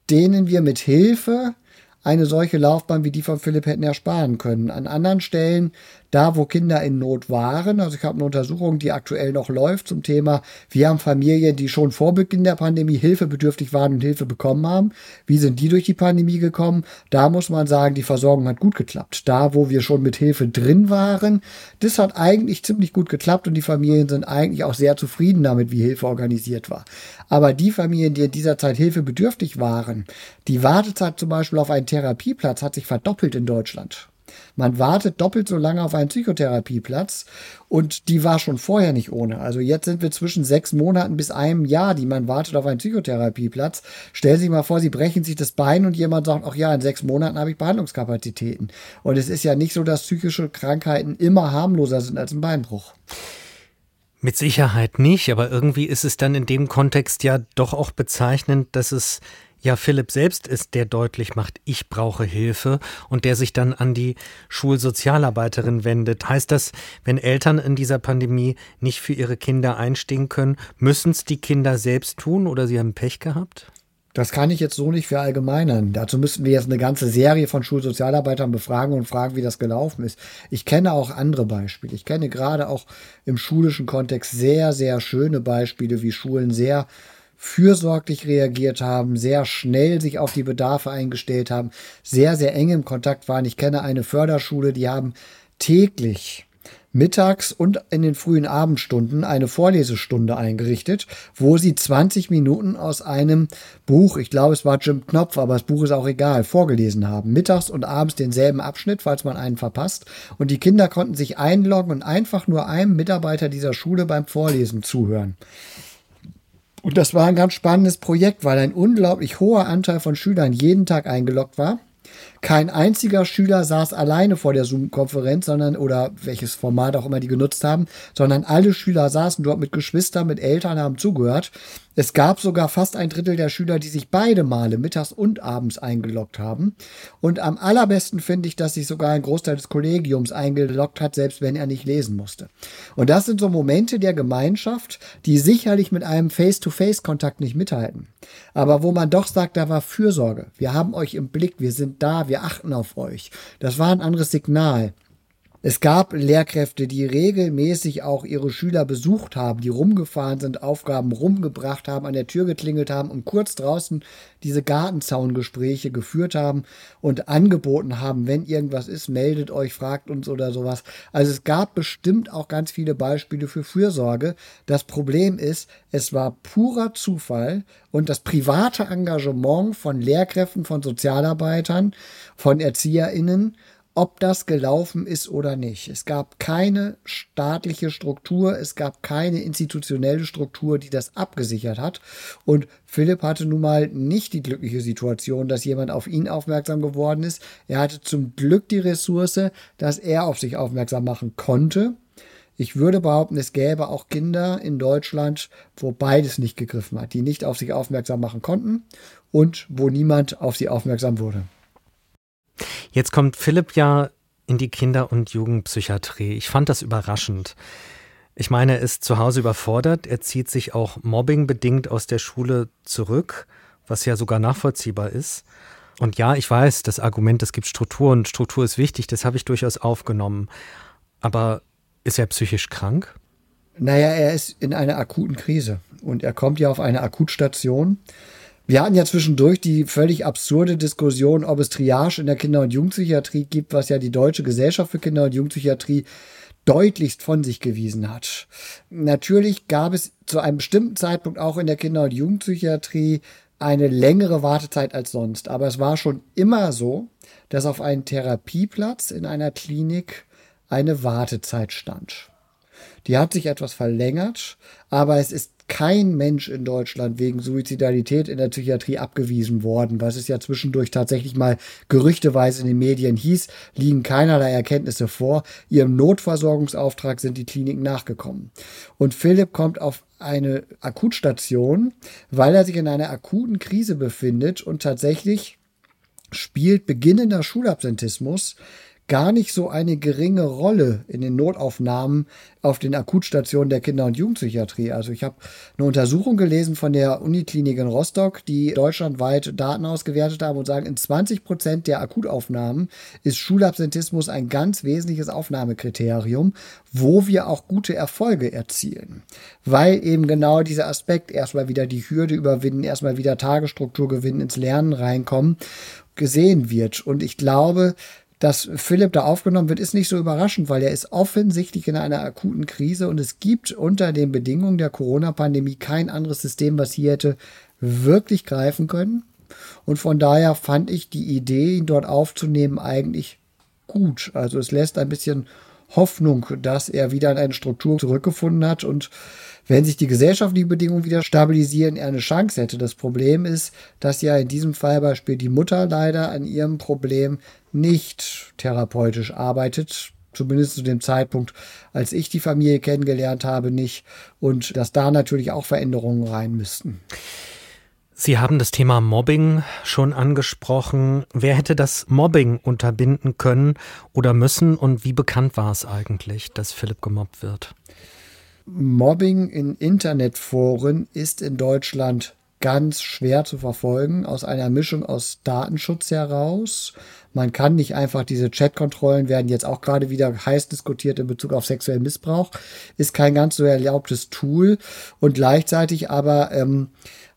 denen wir mit Hilfe eine solche Laufbahn wie die von Philipp hätten ersparen können. An anderen Stellen da, wo Kinder in Not waren. Also ich habe eine Untersuchung, die aktuell noch läuft zum Thema, wir haben Familien, die schon vor Beginn der Pandemie hilfebedürftig waren und Hilfe bekommen haben. Wie sind die durch die Pandemie gekommen? Da muss man sagen, die Versorgung hat gut geklappt. Da, wo wir schon mit Hilfe drin waren, das hat eigentlich ziemlich gut geklappt und die Familien sind eigentlich auch sehr zufrieden damit, wie Hilfe organisiert war. Aber die Familien, die in dieser Zeit hilfebedürftig waren, die Wartezeit zum Beispiel auf einen Therapieplatz hat sich verdoppelt in Deutschland. Man wartet doppelt so lange auf einen Psychotherapieplatz und die war schon vorher nicht ohne. Also jetzt sind wir zwischen sechs Monaten bis einem Jahr, die man wartet auf einen Psychotherapieplatz. Stellen Sie sich mal vor, Sie brechen sich das Bein und jemand sagt, ach ja, in sechs Monaten habe ich Behandlungskapazitäten. Und es ist ja nicht so, dass psychische Krankheiten immer harmloser sind als ein Beinbruch. Mit Sicherheit nicht, aber irgendwie ist es dann in dem Kontext ja doch auch bezeichnend, dass es ja Philipp selbst ist, der deutlich macht, ich brauche Hilfe und der sich dann an die Schulsozialarbeiterin wendet. Heißt das, wenn Eltern in dieser Pandemie nicht für ihre Kinder einstehen können, müssen es die Kinder selbst tun oder sie haben Pech gehabt? Das kann ich jetzt so nicht verallgemeinern. Dazu müssten wir jetzt eine ganze Serie von Schulsozialarbeitern befragen und fragen, wie das gelaufen ist. Ich kenne auch andere Beispiele. Ich kenne gerade auch im schulischen Kontext sehr, sehr schöne Beispiele, wie Schulen sehr fürsorglich reagiert haben, sehr schnell sich auf die Bedarfe eingestellt haben, sehr, sehr eng im Kontakt waren. Ich kenne eine Förderschule, die haben täglich mittags und in den frühen Abendstunden eine Vorlesestunde eingerichtet, wo sie 20 Minuten aus einem Buch, ich glaube es war Jim Knopf, aber das Buch ist auch egal, vorgelesen haben. Mittags und abends denselben Abschnitt, falls man einen verpasst. Und die Kinder konnten sich einloggen und einfach nur einem Mitarbeiter dieser Schule beim Vorlesen zuhören. Und das war ein ganz spannendes Projekt, weil ein unglaublich hoher Anteil von Schülern jeden Tag eingeloggt war. Kein einziger Schüler saß alleine vor der Zoom-Konferenz, sondern, oder welches Format auch immer die genutzt haben, sondern alle Schüler saßen dort mit Geschwistern, mit Eltern, haben zugehört. Es gab sogar fast ein Drittel der Schüler, die sich beide Male mittags und abends eingeloggt haben. Und am allerbesten finde ich, dass sich sogar ein Großteil des Kollegiums eingeloggt hat, selbst wenn er nicht lesen musste. Und das sind so Momente der Gemeinschaft, die sicherlich mit einem Face-to-Face-Kontakt nicht mithalten. Aber wo man doch sagt, da war Fürsorge. Wir haben euch im Blick, wir sind da, wir achten auf euch. Das war ein anderes Signal. Es gab Lehrkräfte, die regelmäßig auch ihre Schüler besucht haben, die rumgefahren sind, Aufgaben rumgebracht haben, an der Tür geklingelt haben und kurz draußen diese Gartenzaungespräche geführt haben und angeboten haben, wenn irgendwas ist, meldet euch, fragt uns oder sowas. Also es gab bestimmt auch ganz viele Beispiele für Fürsorge. Das Problem ist, es war purer Zufall und das private Engagement von Lehrkräften, von Sozialarbeitern, von Erzieherinnen ob das gelaufen ist oder nicht. Es gab keine staatliche Struktur, es gab keine institutionelle Struktur, die das abgesichert hat. Und Philipp hatte nun mal nicht die glückliche Situation, dass jemand auf ihn aufmerksam geworden ist. Er hatte zum Glück die Ressource, dass er auf sich aufmerksam machen konnte. Ich würde behaupten, es gäbe auch Kinder in Deutschland, wo beides nicht gegriffen hat, die nicht auf sich aufmerksam machen konnten und wo niemand auf sie aufmerksam wurde. Jetzt kommt Philipp ja in die Kinder- und Jugendpsychiatrie. Ich fand das überraschend. Ich meine, er ist zu Hause überfordert, er zieht sich auch mobbingbedingt aus der Schule zurück, was ja sogar nachvollziehbar ist. Und ja, ich weiß, das Argument, es gibt Struktur und Struktur ist wichtig, das habe ich durchaus aufgenommen. Aber ist er psychisch krank? Naja, er ist in einer akuten Krise und er kommt ja auf eine Akutstation. Wir hatten ja zwischendurch die völlig absurde Diskussion, ob es Triage in der Kinder- und Jugendpsychiatrie gibt, was ja die Deutsche Gesellschaft für Kinder- und Jugendpsychiatrie deutlichst von sich gewiesen hat. Natürlich gab es zu einem bestimmten Zeitpunkt auch in der Kinder- und Jugendpsychiatrie eine längere Wartezeit als sonst. Aber es war schon immer so, dass auf einen Therapieplatz in einer Klinik eine Wartezeit stand. Die hat sich etwas verlängert, aber es ist kein Mensch in Deutschland wegen Suizidalität in der Psychiatrie abgewiesen worden, was es ja zwischendurch tatsächlich mal gerüchteweise in den Medien hieß, liegen keinerlei Erkenntnisse vor. Ihrem Notversorgungsauftrag sind die Kliniken nachgekommen. Und Philipp kommt auf eine Akutstation, weil er sich in einer akuten Krise befindet und tatsächlich spielt beginnender Schulabsentismus gar nicht so eine geringe Rolle in den Notaufnahmen auf den Akutstationen der Kinder- und Jugendpsychiatrie. Also ich habe eine Untersuchung gelesen von der Uniklinik in Rostock, die deutschlandweit Daten ausgewertet haben und sagen, in 20 Prozent der Akutaufnahmen ist Schulabsentismus ein ganz wesentliches Aufnahmekriterium, wo wir auch gute Erfolge erzielen. Weil eben genau dieser Aspekt erstmal wieder die Hürde überwinden, erstmal wieder Tagesstruktur gewinnen, ins Lernen reinkommen gesehen wird. Und ich glaube, dass Philipp da aufgenommen wird, ist nicht so überraschend, weil er ist offensichtlich in einer akuten Krise und es gibt unter den Bedingungen der Corona-Pandemie kein anderes System, was hier hätte wirklich greifen können. Und von daher fand ich die Idee, ihn dort aufzunehmen, eigentlich gut. Also es lässt ein bisschen Hoffnung, dass er wieder in eine Struktur zurückgefunden hat und wenn sich die gesellschaftlichen Bedingungen wieder stabilisieren, er eine Chance hätte. Das Problem ist, dass ja in diesem Fallbeispiel die Mutter leider an ihrem Problem nicht therapeutisch arbeitet, zumindest zu dem Zeitpunkt, als ich die Familie kennengelernt habe, nicht. Und dass da natürlich auch Veränderungen rein müssten. Sie haben das Thema Mobbing schon angesprochen. Wer hätte das Mobbing unterbinden können oder müssen und wie bekannt war es eigentlich, dass Philipp gemobbt wird? Mobbing in Internetforen ist in Deutschland ganz schwer zu verfolgen, aus einer Mischung aus Datenschutz heraus. Man kann nicht einfach diese Chatkontrollen werden jetzt auch gerade wieder heiß diskutiert in Bezug auf sexuellen Missbrauch, ist kein ganz so erlaubtes Tool und gleichzeitig aber ähm,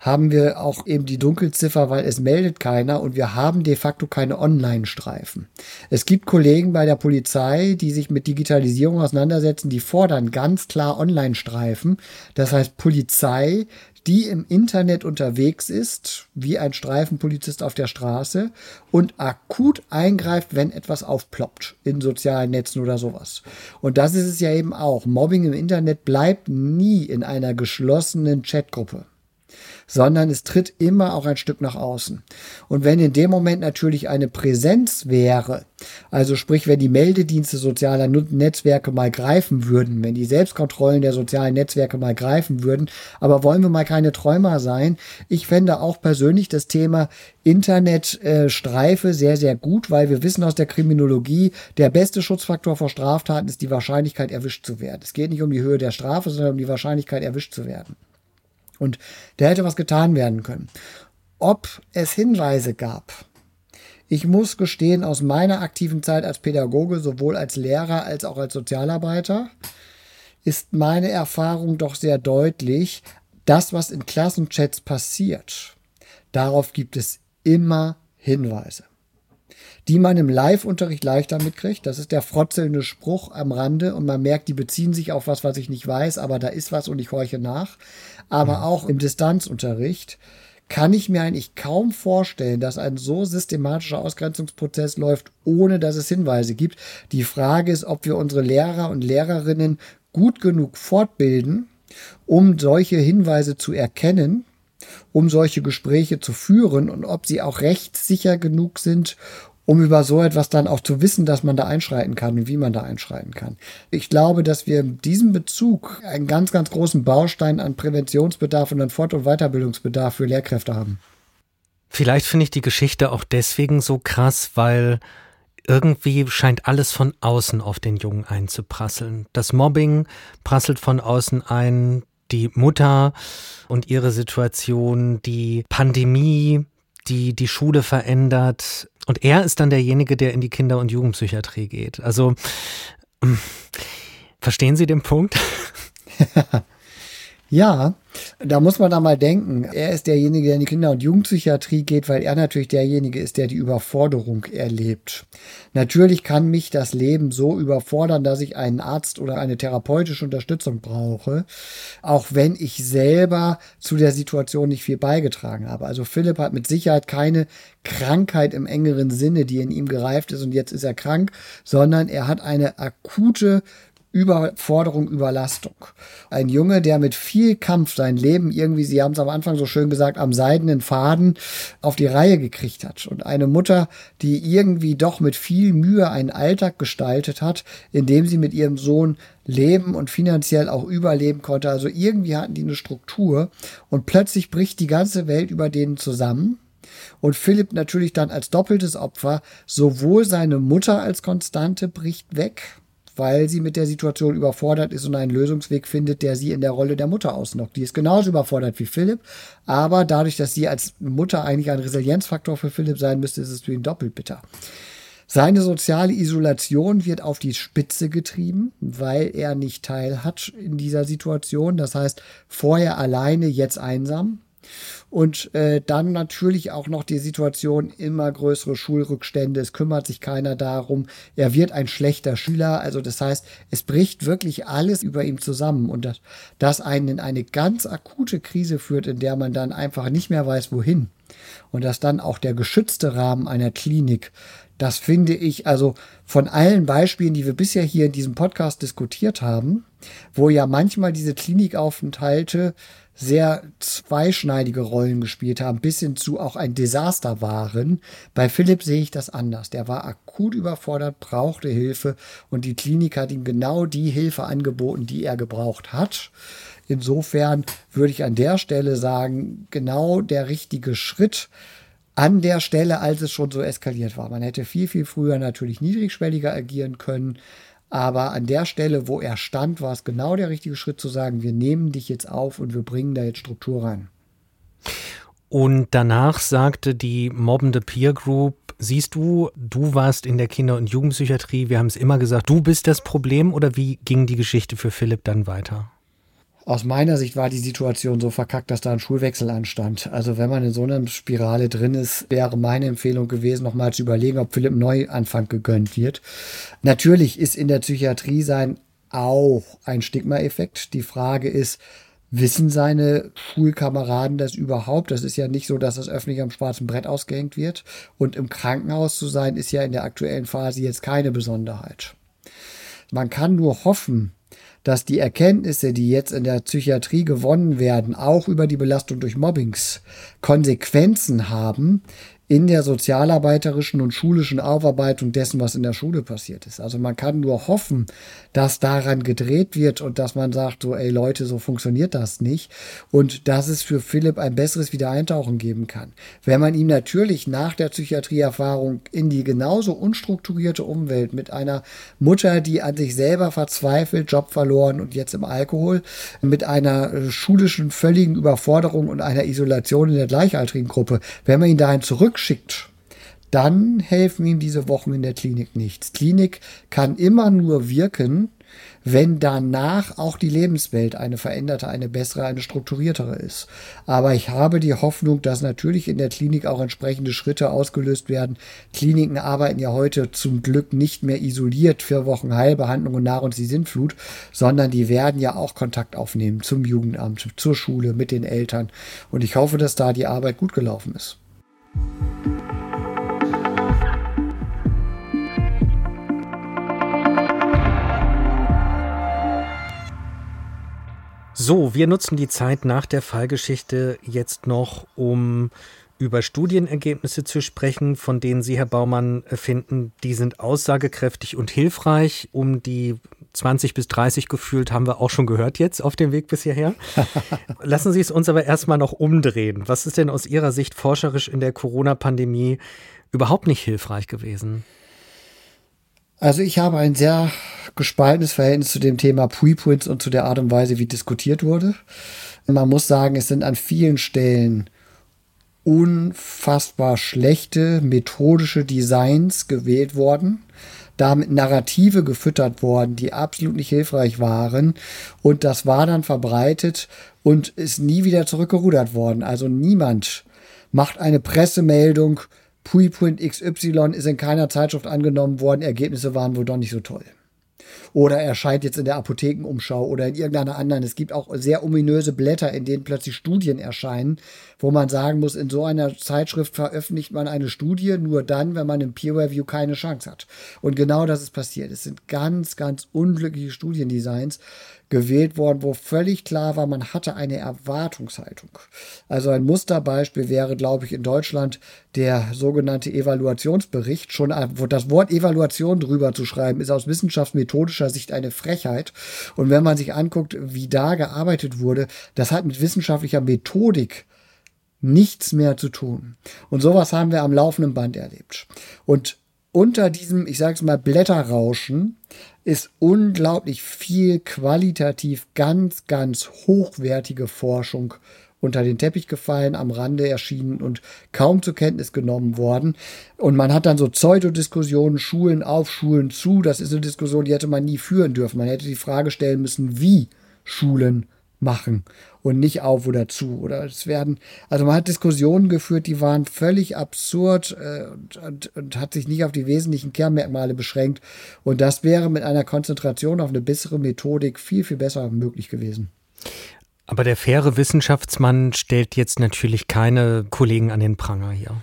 haben wir auch eben die Dunkelziffer, weil es meldet keiner und wir haben de facto keine Online-Streifen. Es gibt Kollegen bei der Polizei, die sich mit Digitalisierung auseinandersetzen, die fordern ganz klar Online-Streifen. Das heißt Polizei, die im Internet unterwegs ist, wie ein Streifenpolizist auf der Straße und akut eingreift, wenn etwas aufploppt in sozialen Netzen oder sowas. Und das ist es ja eben auch. Mobbing im Internet bleibt nie in einer geschlossenen Chatgruppe sondern es tritt immer auch ein Stück nach außen. Und wenn in dem Moment natürlich eine Präsenz wäre, also sprich, wenn die Meldedienste sozialer Netzwerke mal greifen würden, wenn die Selbstkontrollen der sozialen Netzwerke mal greifen würden, aber wollen wir mal keine Träumer sein? Ich fände auch persönlich das Thema Internetstreife äh, sehr, sehr gut, weil wir wissen aus der Kriminologie, der beste Schutzfaktor vor Straftaten ist die Wahrscheinlichkeit, erwischt zu werden. Es geht nicht um die Höhe der Strafe, sondern um die Wahrscheinlichkeit, erwischt zu werden. Und da hätte was getan werden können. Ob es Hinweise gab, ich muss gestehen, aus meiner aktiven Zeit als Pädagoge, sowohl als Lehrer als auch als Sozialarbeiter, ist meine Erfahrung doch sehr deutlich, das, was in Klassenchats passiert, darauf gibt es immer Hinweise die man im Live-Unterricht leichter mitkriegt. Das ist der frotzelnde Spruch am Rande und man merkt, die beziehen sich auf was, was ich nicht weiß, aber da ist was und ich horche nach. Aber mhm. auch im Distanzunterricht kann ich mir eigentlich kaum vorstellen, dass ein so systematischer Ausgrenzungsprozess läuft, ohne dass es Hinweise gibt. Die Frage ist, ob wir unsere Lehrer und Lehrerinnen gut genug fortbilden, um solche Hinweise zu erkennen, um solche Gespräche zu führen und ob sie auch rechtssicher genug sind, um über so etwas dann auch zu wissen, dass man da einschreiten kann und wie man da einschreiten kann. Ich glaube, dass wir in diesem Bezug einen ganz, ganz großen Baustein an Präventionsbedarf und an Fort- und Weiterbildungsbedarf für Lehrkräfte haben. Vielleicht finde ich die Geschichte auch deswegen so krass, weil irgendwie scheint alles von außen auf den Jungen einzuprasseln. Das Mobbing prasselt von außen ein, die Mutter und ihre Situation, die Pandemie, die die Schule verändert. Und er ist dann derjenige, der in die Kinder- und Jugendpsychiatrie geht. Also, ähm, verstehen Sie den Punkt? Ja, da muss man da mal denken. Er ist derjenige, der in die Kinder- und Jugendpsychiatrie geht, weil er natürlich derjenige ist, der die Überforderung erlebt. Natürlich kann mich das Leben so überfordern, dass ich einen Arzt oder eine therapeutische Unterstützung brauche, auch wenn ich selber zu der Situation nicht viel beigetragen habe. Also Philipp hat mit Sicherheit keine Krankheit im engeren Sinne, die in ihm gereift ist und jetzt ist er krank, sondern er hat eine akute Überforderung, Überlastung. Ein Junge, der mit viel Kampf sein Leben irgendwie, Sie haben es am Anfang so schön gesagt, am seidenen Faden auf die Reihe gekriegt hat. Und eine Mutter, die irgendwie doch mit viel Mühe einen Alltag gestaltet hat, in dem sie mit ihrem Sohn leben und finanziell auch überleben konnte. Also irgendwie hatten die eine Struktur und plötzlich bricht die ganze Welt über denen zusammen. Und Philipp natürlich dann als doppeltes Opfer, sowohl seine Mutter als Konstante bricht weg, weil sie mit der Situation überfordert ist und einen Lösungsweg findet, der sie in der Rolle der Mutter ausnockt. Die ist genauso überfordert wie Philipp, aber dadurch, dass sie als Mutter eigentlich ein Resilienzfaktor für Philipp sein müsste, ist es für ihn doppelt bitter. Seine soziale Isolation wird auf die Spitze getrieben, weil er nicht teil hat in dieser Situation. Das heißt, vorher alleine, jetzt einsam. Und äh, dann natürlich auch noch die Situation, immer größere Schulrückstände, es kümmert sich keiner darum, er wird ein schlechter Schüler. Also das heißt, es bricht wirklich alles über ihm zusammen und das, das einen in eine ganz akute Krise führt, in der man dann einfach nicht mehr weiß, wohin. Und dass dann auch der geschützte Rahmen einer Klinik das finde ich also von allen Beispielen, die wir bisher hier in diesem Podcast diskutiert haben, wo ja manchmal diese Klinikaufenthalte sehr zweischneidige Rollen gespielt haben, bis hin zu auch ein Desaster waren. Bei Philipp sehe ich das anders. Der war akut überfordert, brauchte Hilfe und die Klinik hat ihm genau die Hilfe angeboten, die er gebraucht hat. Insofern würde ich an der Stelle sagen, genau der richtige Schritt an der Stelle, als es schon so eskaliert war. Man hätte viel, viel früher natürlich niedrigschwelliger agieren können. Aber an der Stelle, wo er stand, war es genau der richtige Schritt zu sagen, wir nehmen dich jetzt auf und wir bringen da jetzt Struktur rein. Und danach sagte die mobbende Peer Group, siehst du, du warst in der Kinder- und Jugendpsychiatrie, wir haben es immer gesagt, du bist das Problem oder wie ging die Geschichte für Philipp dann weiter? Aus meiner Sicht war die Situation so verkackt, dass da ein Schulwechsel anstand. Also wenn man in so einer Spirale drin ist, wäre meine Empfehlung gewesen, nochmal zu überlegen, ob Philipp Neuanfang gegönnt wird. Natürlich ist in der Psychiatrie sein auch ein Stigma-Effekt. Die Frage ist, wissen seine Schulkameraden das überhaupt? Das ist ja nicht so, dass das öffentlich am schwarzen Brett ausgehängt wird. Und im Krankenhaus zu sein, ist ja in der aktuellen Phase jetzt keine Besonderheit. Man kann nur hoffen, dass die Erkenntnisse, die jetzt in der Psychiatrie gewonnen werden, auch über die Belastung durch Mobbings Konsequenzen haben in der sozialarbeiterischen und schulischen Aufarbeitung dessen, was in der Schule passiert ist. Also man kann nur hoffen, dass daran gedreht wird und dass man sagt, so, ey Leute, so funktioniert das nicht. Und dass es für Philipp ein besseres Wiedereintauchen geben kann. Wenn man ihm natürlich nach der Psychiatrieerfahrung in die genauso unstrukturierte Umwelt mit einer Mutter, die an sich selber verzweifelt, Job verloren und jetzt im Alkohol, mit einer äh, schulischen völligen Überforderung und einer Isolation in der gleichaltrigen Gruppe, wenn man ihn dahin zurück zurückschickt, dann helfen ihm diese Wochen in der Klinik nichts. Klinik kann immer nur wirken, wenn danach auch die Lebenswelt eine veränderte, eine bessere, eine strukturiertere ist. Aber ich habe die Hoffnung, dass natürlich in der Klinik auch entsprechende Schritte ausgelöst werden. Kliniken arbeiten ja heute zum Glück nicht mehr isoliert für Wochen Heilbehandlung und nach uns die Sintflut, sondern die werden ja auch Kontakt aufnehmen zum Jugendamt, zur Schule, mit den Eltern. Und ich hoffe, dass da die Arbeit gut gelaufen ist. So, wir nutzen die Zeit nach der Fallgeschichte jetzt noch, um über Studienergebnisse zu sprechen, von denen Sie, Herr Baumann, finden, die sind aussagekräftig und hilfreich, um die 20 bis 30 gefühlt haben wir auch schon gehört jetzt auf dem Weg bis hierher. Lassen Sie es uns aber erstmal noch umdrehen. Was ist denn aus Ihrer Sicht forscherisch in der Corona-Pandemie überhaupt nicht hilfreich gewesen? Also ich habe ein sehr gespaltenes Verhältnis zu dem Thema Preprints und zu der Art und Weise, wie diskutiert wurde. Man muss sagen, es sind an vielen Stellen unfassbar schlechte methodische Designs gewählt worden damit Narrative gefüttert worden, die absolut nicht hilfreich waren. Und das war dann verbreitet und ist nie wieder zurückgerudert worden. Also niemand macht eine Pressemeldung, Pui-Print XY ist in keiner Zeitschrift angenommen worden, Ergebnisse waren wohl doch nicht so toll. Oder erscheint jetzt in der Apothekenumschau oder in irgendeiner anderen. Es gibt auch sehr ominöse Blätter, in denen plötzlich Studien erscheinen, wo man sagen muss, in so einer Zeitschrift veröffentlicht man eine Studie nur dann, wenn man im Peer Review keine Chance hat. Und genau das ist passiert. Es sind ganz, ganz unglückliche Studiendesigns gewählt worden, wo völlig klar war, man hatte eine Erwartungshaltung. Also ein Musterbeispiel wäre, glaube ich, in Deutschland der sogenannte Evaluationsbericht. Schon das Wort Evaluation drüber zu schreiben, ist aus wissenschaftsmethodischer Sicht eine Frechheit. Und wenn man sich anguckt, wie da gearbeitet wurde, das hat mit wissenschaftlicher Methodik nichts mehr zu tun. Und sowas haben wir am laufenden Band erlebt. Und unter diesem, ich sage es mal, Blätterrauschen ist unglaublich viel qualitativ ganz, ganz hochwertige Forschung unter den Teppich gefallen, am Rande erschienen und kaum zur Kenntnis genommen worden. Und man hat dann so Pseudodiskussionen, Schulen auf, Schulen zu. Das ist eine Diskussion, die hätte man nie führen dürfen. Man hätte die Frage stellen müssen, wie Schulen machen und nicht auf oder zu. Oder es werden, also man hat Diskussionen geführt, die waren völlig absurd äh, und, und, und, hat sich nicht auf die wesentlichen Kernmerkmale beschränkt. Und das wäre mit einer Konzentration auf eine bessere Methodik viel, viel besser möglich gewesen. Aber der faire Wissenschaftsmann stellt jetzt natürlich keine Kollegen an den Pranger hier.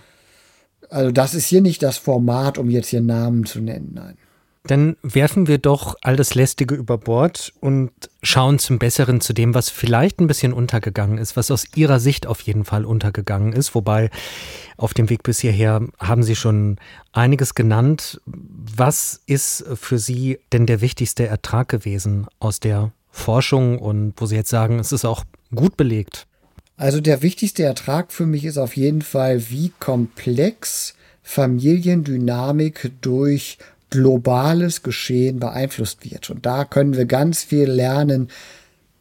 Also das ist hier nicht das Format, um jetzt hier Namen zu nennen, nein. Dann werfen wir doch all das Lästige über Bord und schauen zum Besseren zu dem, was vielleicht ein bisschen untergegangen ist, was aus Ihrer Sicht auf jeden Fall untergegangen ist. Wobei auf dem Weg bis hierher haben Sie schon einiges genannt. Was ist für Sie denn der wichtigste Ertrag gewesen aus der Forschung und wo Sie jetzt sagen, es ist auch gut belegt? Also der wichtigste Ertrag für mich ist auf jeden Fall, wie komplex Familiendynamik durch globales Geschehen beeinflusst wird. Und da können wir ganz viel lernen,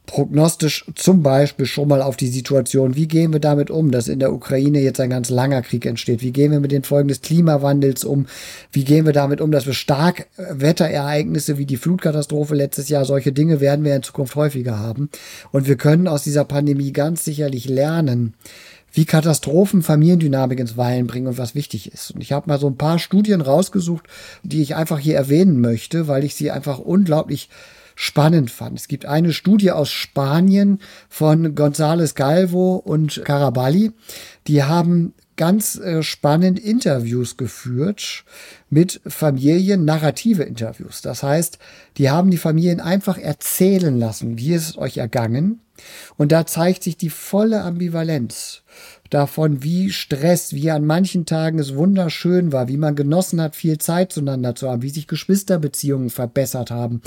prognostisch zum Beispiel schon mal auf die Situation, wie gehen wir damit um, dass in der Ukraine jetzt ein ganz langer Krieg entsteht? Wie gehen wir mit den Folgen des Klimawandels um? Wie gehen wir damit um, dass wir stark Wetterereignisse wie die Flutkatastrophe letztes Jahr, solche Dinge werden wir in Zukunft häufiger haben. Und wir können aus dieser Pandemie ganz sicherlich lernen, wie Katastrophen Familiendynamik ins Weilen bringen und was wichtig ist. Und ich habe mal so ein paar Studien rausgesucht, die ich einfach hier erwähnen möchte, weil ich sie einfach unglaublich spannend fand. Es gibt eine Studie aus Spanien von González Galvo und Caraballi. Die haben ganz äh, spannend Interviews geführt mit Familien, narrative Interviews. Das heißt, die haben die Familien einfach erzählen lassen, wie es euch ergangen. Und da zeigt sich die volle Ambivalenz davon, wie Stress, wie an manchen Tagen es wunderschön war, wie man genossen hat, viel Zeit zueinander zu haben, wie sich Geschwisterbeziehungen verbessert haben,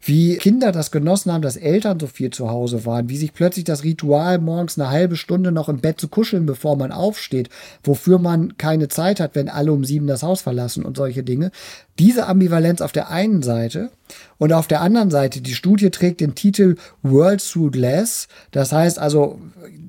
wie Kinder das genossen haben, dass Eltern so viel zu Hause waren, wie sich plötzlich das Ritual morgens eine halbe Stunde noch im Bett zu kuscheln, bevor man aufsteht, wofür man keine Zeit hat, wenn alle um sieben das Haus verlassen und solche Dinge. Diese Ambivalenz auf der einen Seite und auf der anderen Seite, die Studie trägt den Titel World Through Glass. Das heißt also,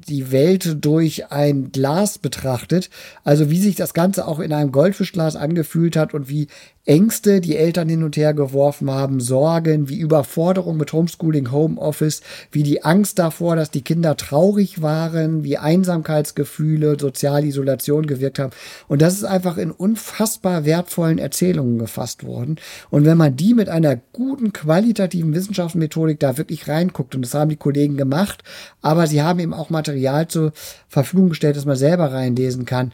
die Welt durch ein Glas betrachtet. Also wie sich das Ganze auch in einem Goldfischglas angefühlt hat und wie Ängste, die Eltern hin und her geworfen haben, Sorgen, wie Überforderung mit Homeschooling, Homeoffice, wie die Angst davor, dass die Kinder traurig waren, wie Einsamkeitsgefühle, Sozialisolation gewirkt haben. Und das ist einfach in unfassbar wertvollen Erzählungen gefasst worden. Und wenn man die mit einer guten qualitativen Wissenschaftsmethodik da wirklich reinguckt, und das haben die Kollegen gemacht, aber sie haben eben auch Material zur Verfügung gestellt, das man selber reinlesen kann,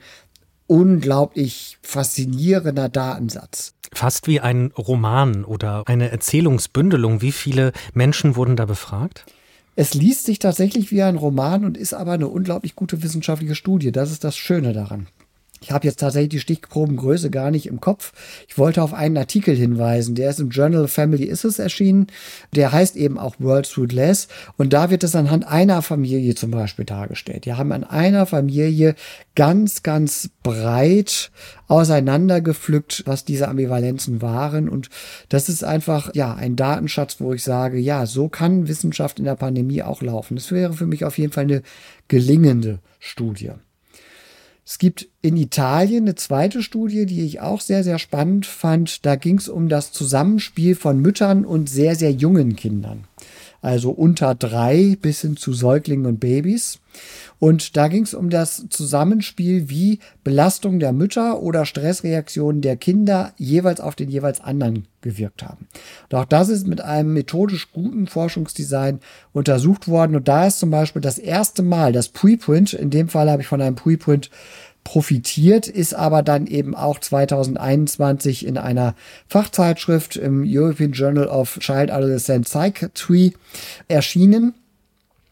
unglaublich faszinierender Datensatz. Fast wie ein Roman oder eine Erzählungsbündelung. Wie viele Menschen wurden da befragt? Es liest sich tatsächlich wie ein Roman und ist aber eine unglaublich gute wissenschaftliche Studie. Das ist das Schöne daran. Ich habe jetzt tatsächlich die Stichprobengröße gar nicht im Kopf. Ich wollte auf einen Artikel hinweisen, der ist im Journal Family Issues erschienen. Der heißt eben auch World Through Less. Und da wird es anhand einer Familie zum Beispiel dargestellt. Die haben an einer Familie ganz, ganz breit auseinandergepflückt, was diese Ambivalenzen waren. Und das ist einfach, ja, ein Datenschatz, wo ich sage, ja, so kann Wissenschaft in der Pandemie auch laufen. Das wäre für mich auf jeden Fall eine gelingende Studie. Es gibt in Italien eine zweite Studie, die ich auch sehr, sehr spannend fand. Da ging es um das Zusammenspiel von Müttern und sehr, sehr jungen Kindern. Also unter drei bis hin zu Säuglingen und Babys. Und da ging es um das Zusammenspiel, wie Belastung der Mütter oder Stressreaktionen der Kinder jeweils auf den jeweils anderen gewirkt haben. Auch das ist mit einem methodisch guten Forschungsdesign untersucht worden. Und da ist zum Beispiel das erste Mal das Preprint, in dem Fall habe ich von einem Preprint profitiert, ist aber dann eben auch 2021 in einer Fachzeitschrift im European Journal of Child Adolescent Psychiatry erschienen.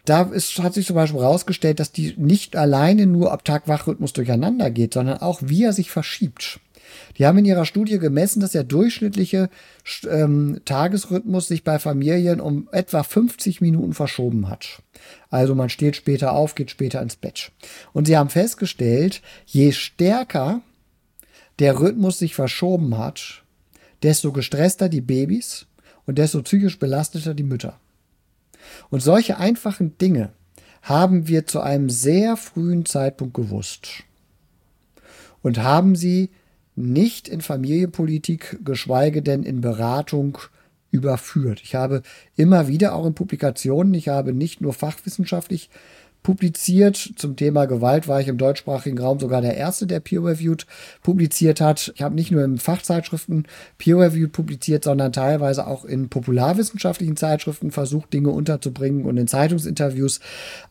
Da ist, hat sich zum Beispiel herausgestellt, dass die nicht alleine nur ab Tag-Wach-Rhythmus durcheinander geht, sondern auch wie er sich verschiebt. Die haben in ihrer Studie gemessen, dass der durchschnittliche ähm, Tagesrhythmus sich bei Familien um etwa 50 Minuten verschoben hat. Also man steht später auf, geht später ins Bett. Und sie haben festgestellt, je stärker der Rhythmus sich verschoben hat, desto gestresster die Babys und desto psychisch belasteter die Mütter. Und solche einfachen Dinge haben wir zu einem sehr frühen Zeitpunkt gewusst und haben sie nicht in Familienpolitik, geschweige denn in Beratung überführt. Ich habe immer wieder auch in Publikationen, ich habe nicht nur fachwissenschaftlich publiziert. Zum Thema Gewalt war ich im deutschsprachigen Raum sogar der Erste, der peer-reviewed publiziert hat. Ich habe nicht nur in Fachzeitschriften peer-reviewed publiziert, sondern teilweise auch in popularwissenschaftlichen Zeitschriften versucht, Dinge unterzubringen und in Zeitungsinterviews.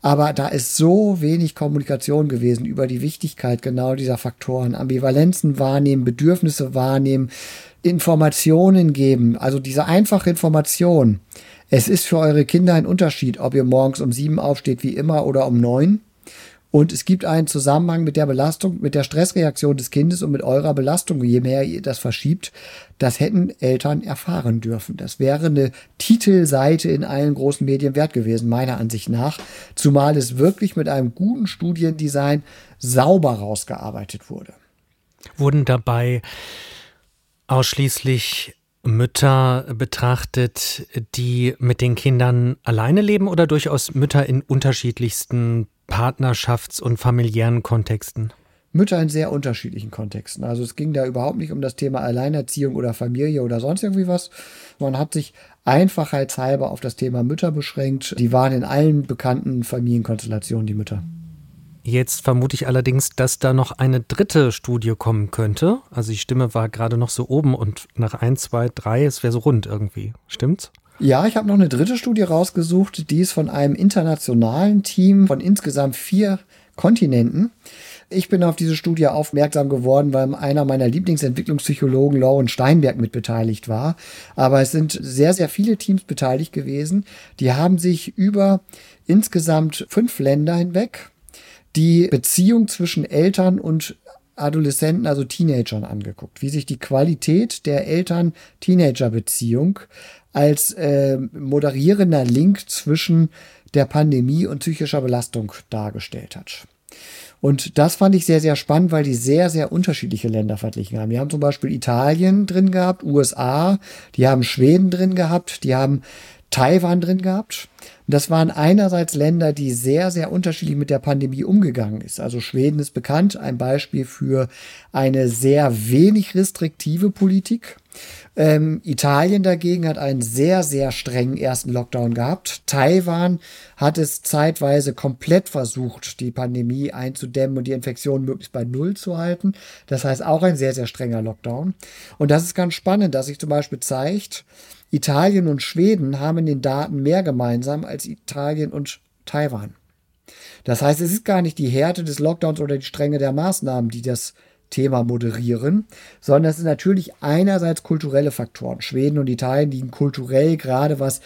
Aber da ist so wenig Kommunikation gewesen über die Wichtigkeit genau dieser Faktoren. Ambivalenzen wahrnehmen, Bedürfnisse wahrnehmen, Informationen geben. Also diese einfache Information es ist für eure Kinder ein Unterschied, ob ihr morgens um sieben aufsteht wie immer oder um neun. Und es gibt einen Zusammenhang mit der Belastung, mit der Stressreaktion des Kindes und mit eurer Belastung. Je mehr ihr das verschiebt, das hätten Eltern erfahren dürfen. Das wäre eine Titelseite in allen großen Medien wert gewesen, meiner Ansicht nach. Zumal es wirklich mit einem guten Studiendesign sauber rausgearbeitet wurde. Wurden dabei ausschließlich Mütter betrachtet, die mit den Kindern alleine leben oder durchaus Mütter in unterschiedlichsten Partnerschafts- und familiären Kontexten? Mütter in sehr unterschiedlichen Kontexten. Also es ging da überhaupt nicht um das Thema Alleinerziehung oder Familie oder sonst irgendwie was. Man hat sich einfachheitshalber auf das Thema Mütter beschränkt. Die waren in allen bekannten Familienkonstellationen die Mütter. Jetzt vermute ich allerdings, dass da noch eine dritte Studie kommen könnte. Also die Stimme war gerade noch so oben und nach 1, 2, 3, es wäre so rund irgendwie. Stimmt's? Ja, ich habe noch eine dritte Studie rausgesucht. Die ist von einem internationalen Team von insgesamt vier Kontinenten. Ich bin auf diese Studie aufmerksam geworden, weil einer meiner Lieblingsentwicklungspsychologen, Lauren Steinberg, mitbeteiligt war. Aber es sind sehr, sehr viele Teams beteiligt gewesen. Die haben sich über insgesamt fünf Länder hinweg die Beziehung zwischen Eltern und Adoleszenten, also Teenagern angeguckt, wie sich die Qualität der Eltern-Teenager-Beziehung als äh, moderierender Link zwischen der Pandemie und psychischer Belastung dargestellt hat. Und das fand ich sehr, sehr spannend, weil die sehr, sehr unterschiedliche Länder verglichen haben. Die haben zum Beispiel Italien drin gehabt, USA, die haben Schweden drin gehabt, die haben Taiwan drin gehabt. Das waren einerseits Länder, die sehr, sehr unterschiedlich mit der Pandemie umgegangen ist. Also Schweden ist bekannt, ein Beispiel für eine sehr wenig restriktive Politik. Ähm, Italien dagegen hat einen sehr, sehr strengen ersten Lockdown gehabt. Taiwan hat es zeitweise komplett versucht, die Pandemie einzudämmen und die Infektion möglichst bei Null zu halten. Das heißt auch ein sehr, sehr strenger Lockdown. Und das ist ganz spannend, dass sich zum Beispiel zeigt, Italien und Schweden haben in den Daten mehr gemeinsam als Italien und Taiwan. Das heißt, es ist gar nicht die Härte des Lockdowns oder die Strenge der Maßnahmen, die das Thema moderieren, sondern es sind natürlich einerseits kulturelle Faktoren. Schweden und Italien liegen kulturell gerade was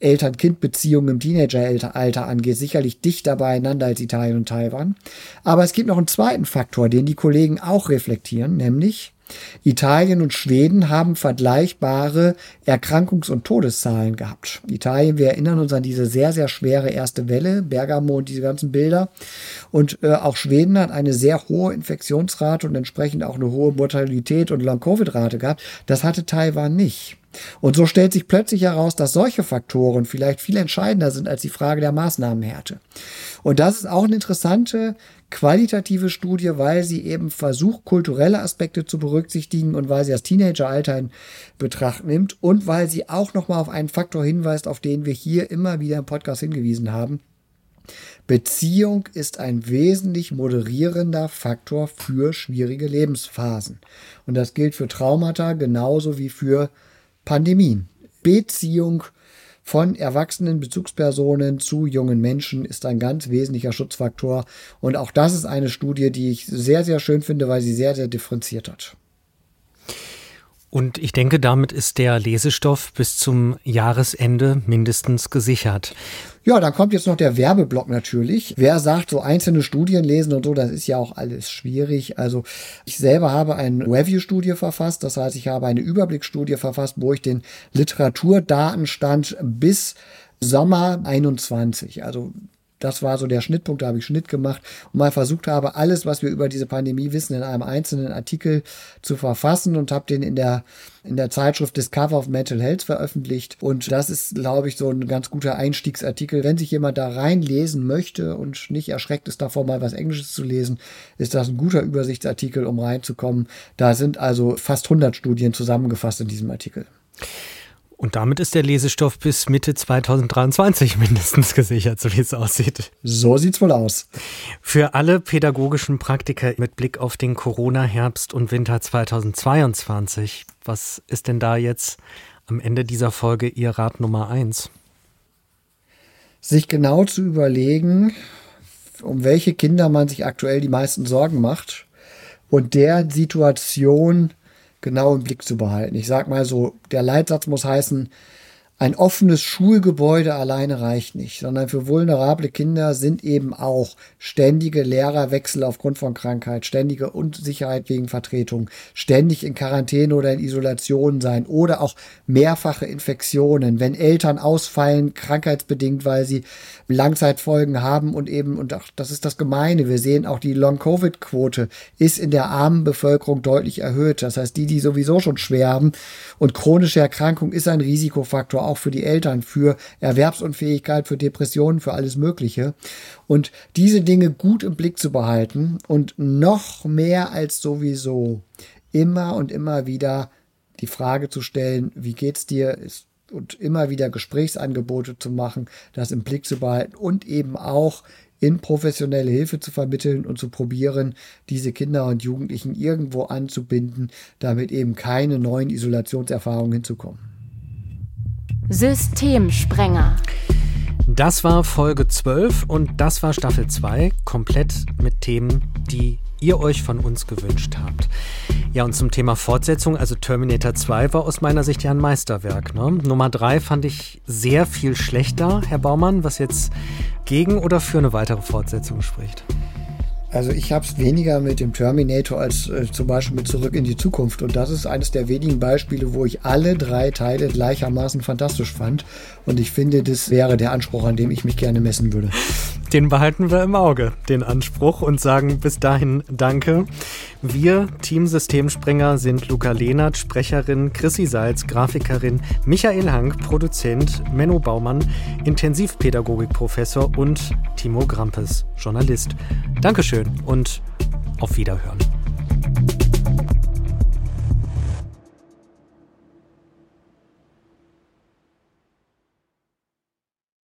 Eltern-Kind-Beziehungen im Teenageralter angeht, sicherlich dichter beieinander als Italien und Taiwan. Aber es gibt noch einen zweiten Faktor, den die Kollegen auch reflektieren, nämlich Italien und Schweden haben vergleichbare Erkrankungs- und Todeszahlen gehabt. Italien, wir erinnern uns an diese sehr, sehr schwere erste Welle, Bergamo und diese ganzen Bilder. Und äh, auch Schweden hat eine sehr hohe Infektionsrate und entsprechend auch eine hohe Mortalität und Long-Covid-Rate gehabt. Das hatte Taiwan nicht. Und so stellt sich plötzlich heraus, dass solche Faktoren vielleicht viel entscheidender sind als die Frage der Maßnahmenhärte. Und das ist auch eine interessante qualitative Studie, weil sie eben versucht, kulturelle Aspekte zu berücksichtigen und weil sie das Teenageralter in Betracht nimmt und weil sie auch nochmal auf einen Faktor hinweist, auf den wir hier immer wieder im Podcast hingewiesen haben. Beziehung ist ein wesentlich moderierender Faktor für schwierige Lebensphasen. Und das gilt für Traumata genauso wie für Pandemien. Beziehung von erwachsenen Bezugspersonen zu jungen Menschen ist ein ganz wesentlicher Schutzfaktor. Und auch das ist eine Studie, die ich sehr, sehr schön finde, weil sie sehr, sehr differenziert hat. Und ich denke, damit ist der Lesestoff bis zum Jahresende mindestens gesichert. Ja, dann kommt jetzt noch der Werbeblock natürlich. Wer sagt, so einzelne Studien lesen und so, das ist ja auch alles schwierig. Also ich selber habe eine Review-Studie verfasst. Das heißt, ich habe eine Überblicksstudie verfasst, wo ich den Literaturdatenstand bis Sommer 21, also das war so der Schnittpunkt, da habe ich Schnitt gemacht und mal versucht habe, alles, was wir über diese Pandemie wissen, in einem einzelnen Artikel zu verfassen und habe den in der, in der Zeitschrift Discover of Mental Health veröffentlicht. Und das ist, glaube ich, so ein ganz guter Einstiegsartikel. Wenn sich jemand da reinlesen möchte und nicht erschreckt ist davor, mal was Englisches zu lesen, ist das ein guter Übersichtsartikel, um reinzukommen. Da sind also fast 100 Studien zusammengefasst in diesem Artikel. Und damit ist der Lesestoff bis Mitte 2023 mindestens gesichert, so wie es aussieht. So sieht's wohl aus. Für alle pädagogischen Praktiker mit Blick auf den Corona-Herbst und Winter 2022, was ist denn da jetzt am Ende dieser Folge Ihr Rat Nummer eins? Sich genau zu überlegen, um welche Kinder man sich aktuell die meisten Sorgen macht und der Situation genau im Blick zu behalten. Ich sag mal so, der Leitsatz muss heißen, ein offenes Schulgebäude alleine reicht nicht, sondern für vulnerable Kinder sind eben auch ständige Lehrerwechsel aufgrund von Krankheit, ständige Unsicherheit wegen Vertretung, ständig in Quarantäne oder in Isolation sein oder auch mehrfache Infektionen, wenn Eltern ausfallen, krankheitsbedingt, weil sie Langzeitfolgen haben und eben, und auch, das ist das Gemeine, wir sehen auch die Long-Covid-Quote ist in der armen Bevölkerung deutlich erhöht. Das heißt, die, die sowieso schon schwer haben und chronische Erkrankung ist ein Risikofaktor auch für die Eltern, für Erwerbsunfähigkeit, für Depressionen, für alles Mögliche. Und diese Dinge gut im Blick zu behalten und noch mehr als sowieso immer und immer wieder die Frage zu stellen, wie geht's dir? und immer wieder Gesprächsangebote zu machen, das im Blick zu behalten und eben auch in professionelle Hilfe zu vermitteln und zu probieren, diese Kinder und Jugendlichen irgendwo anzubinden, damit eben keine neuen Isolationserfahrungen hinzukommen. Systemsprenger. Das war Folge 12 und das war Staffel 2, komplett mit Themen, die ihr euch von uns gewünscht habt. Ja, und zum Thema Fortsetzung, also Terminator 2 war aus meiner Sicht ja ein Meisterwerk. Ne? Nummer 3 fand ich sehr viel schlechter, Herr Baumann, was jetzt gegen oder für eine weitere Fortsetzung spricht. Also ich habe es weniger mit dem Terminator als äh, zum Beispiel mit Zurück in die Zukunft. Und das ist eines der wenigen Beispiele, wo ich alle drei Teile gleichermaßen fantastisch fand. Und ich finde, das wäre der Anspruch, an dem ich mich gerne messen würde. Den behalten wir im Auge, den Anspruch, und sagen bis dahin Danke. Wir, Team Systemspringer, sind Luca Lehnert, Sprecherin, Chrissy Salz, Grafikerin, Michael Hank, Produzent, Menno Baumann, Intensivpädagogikprofessor und Timo Grampes, Journalist. Dankeschön und auf Wiederhören.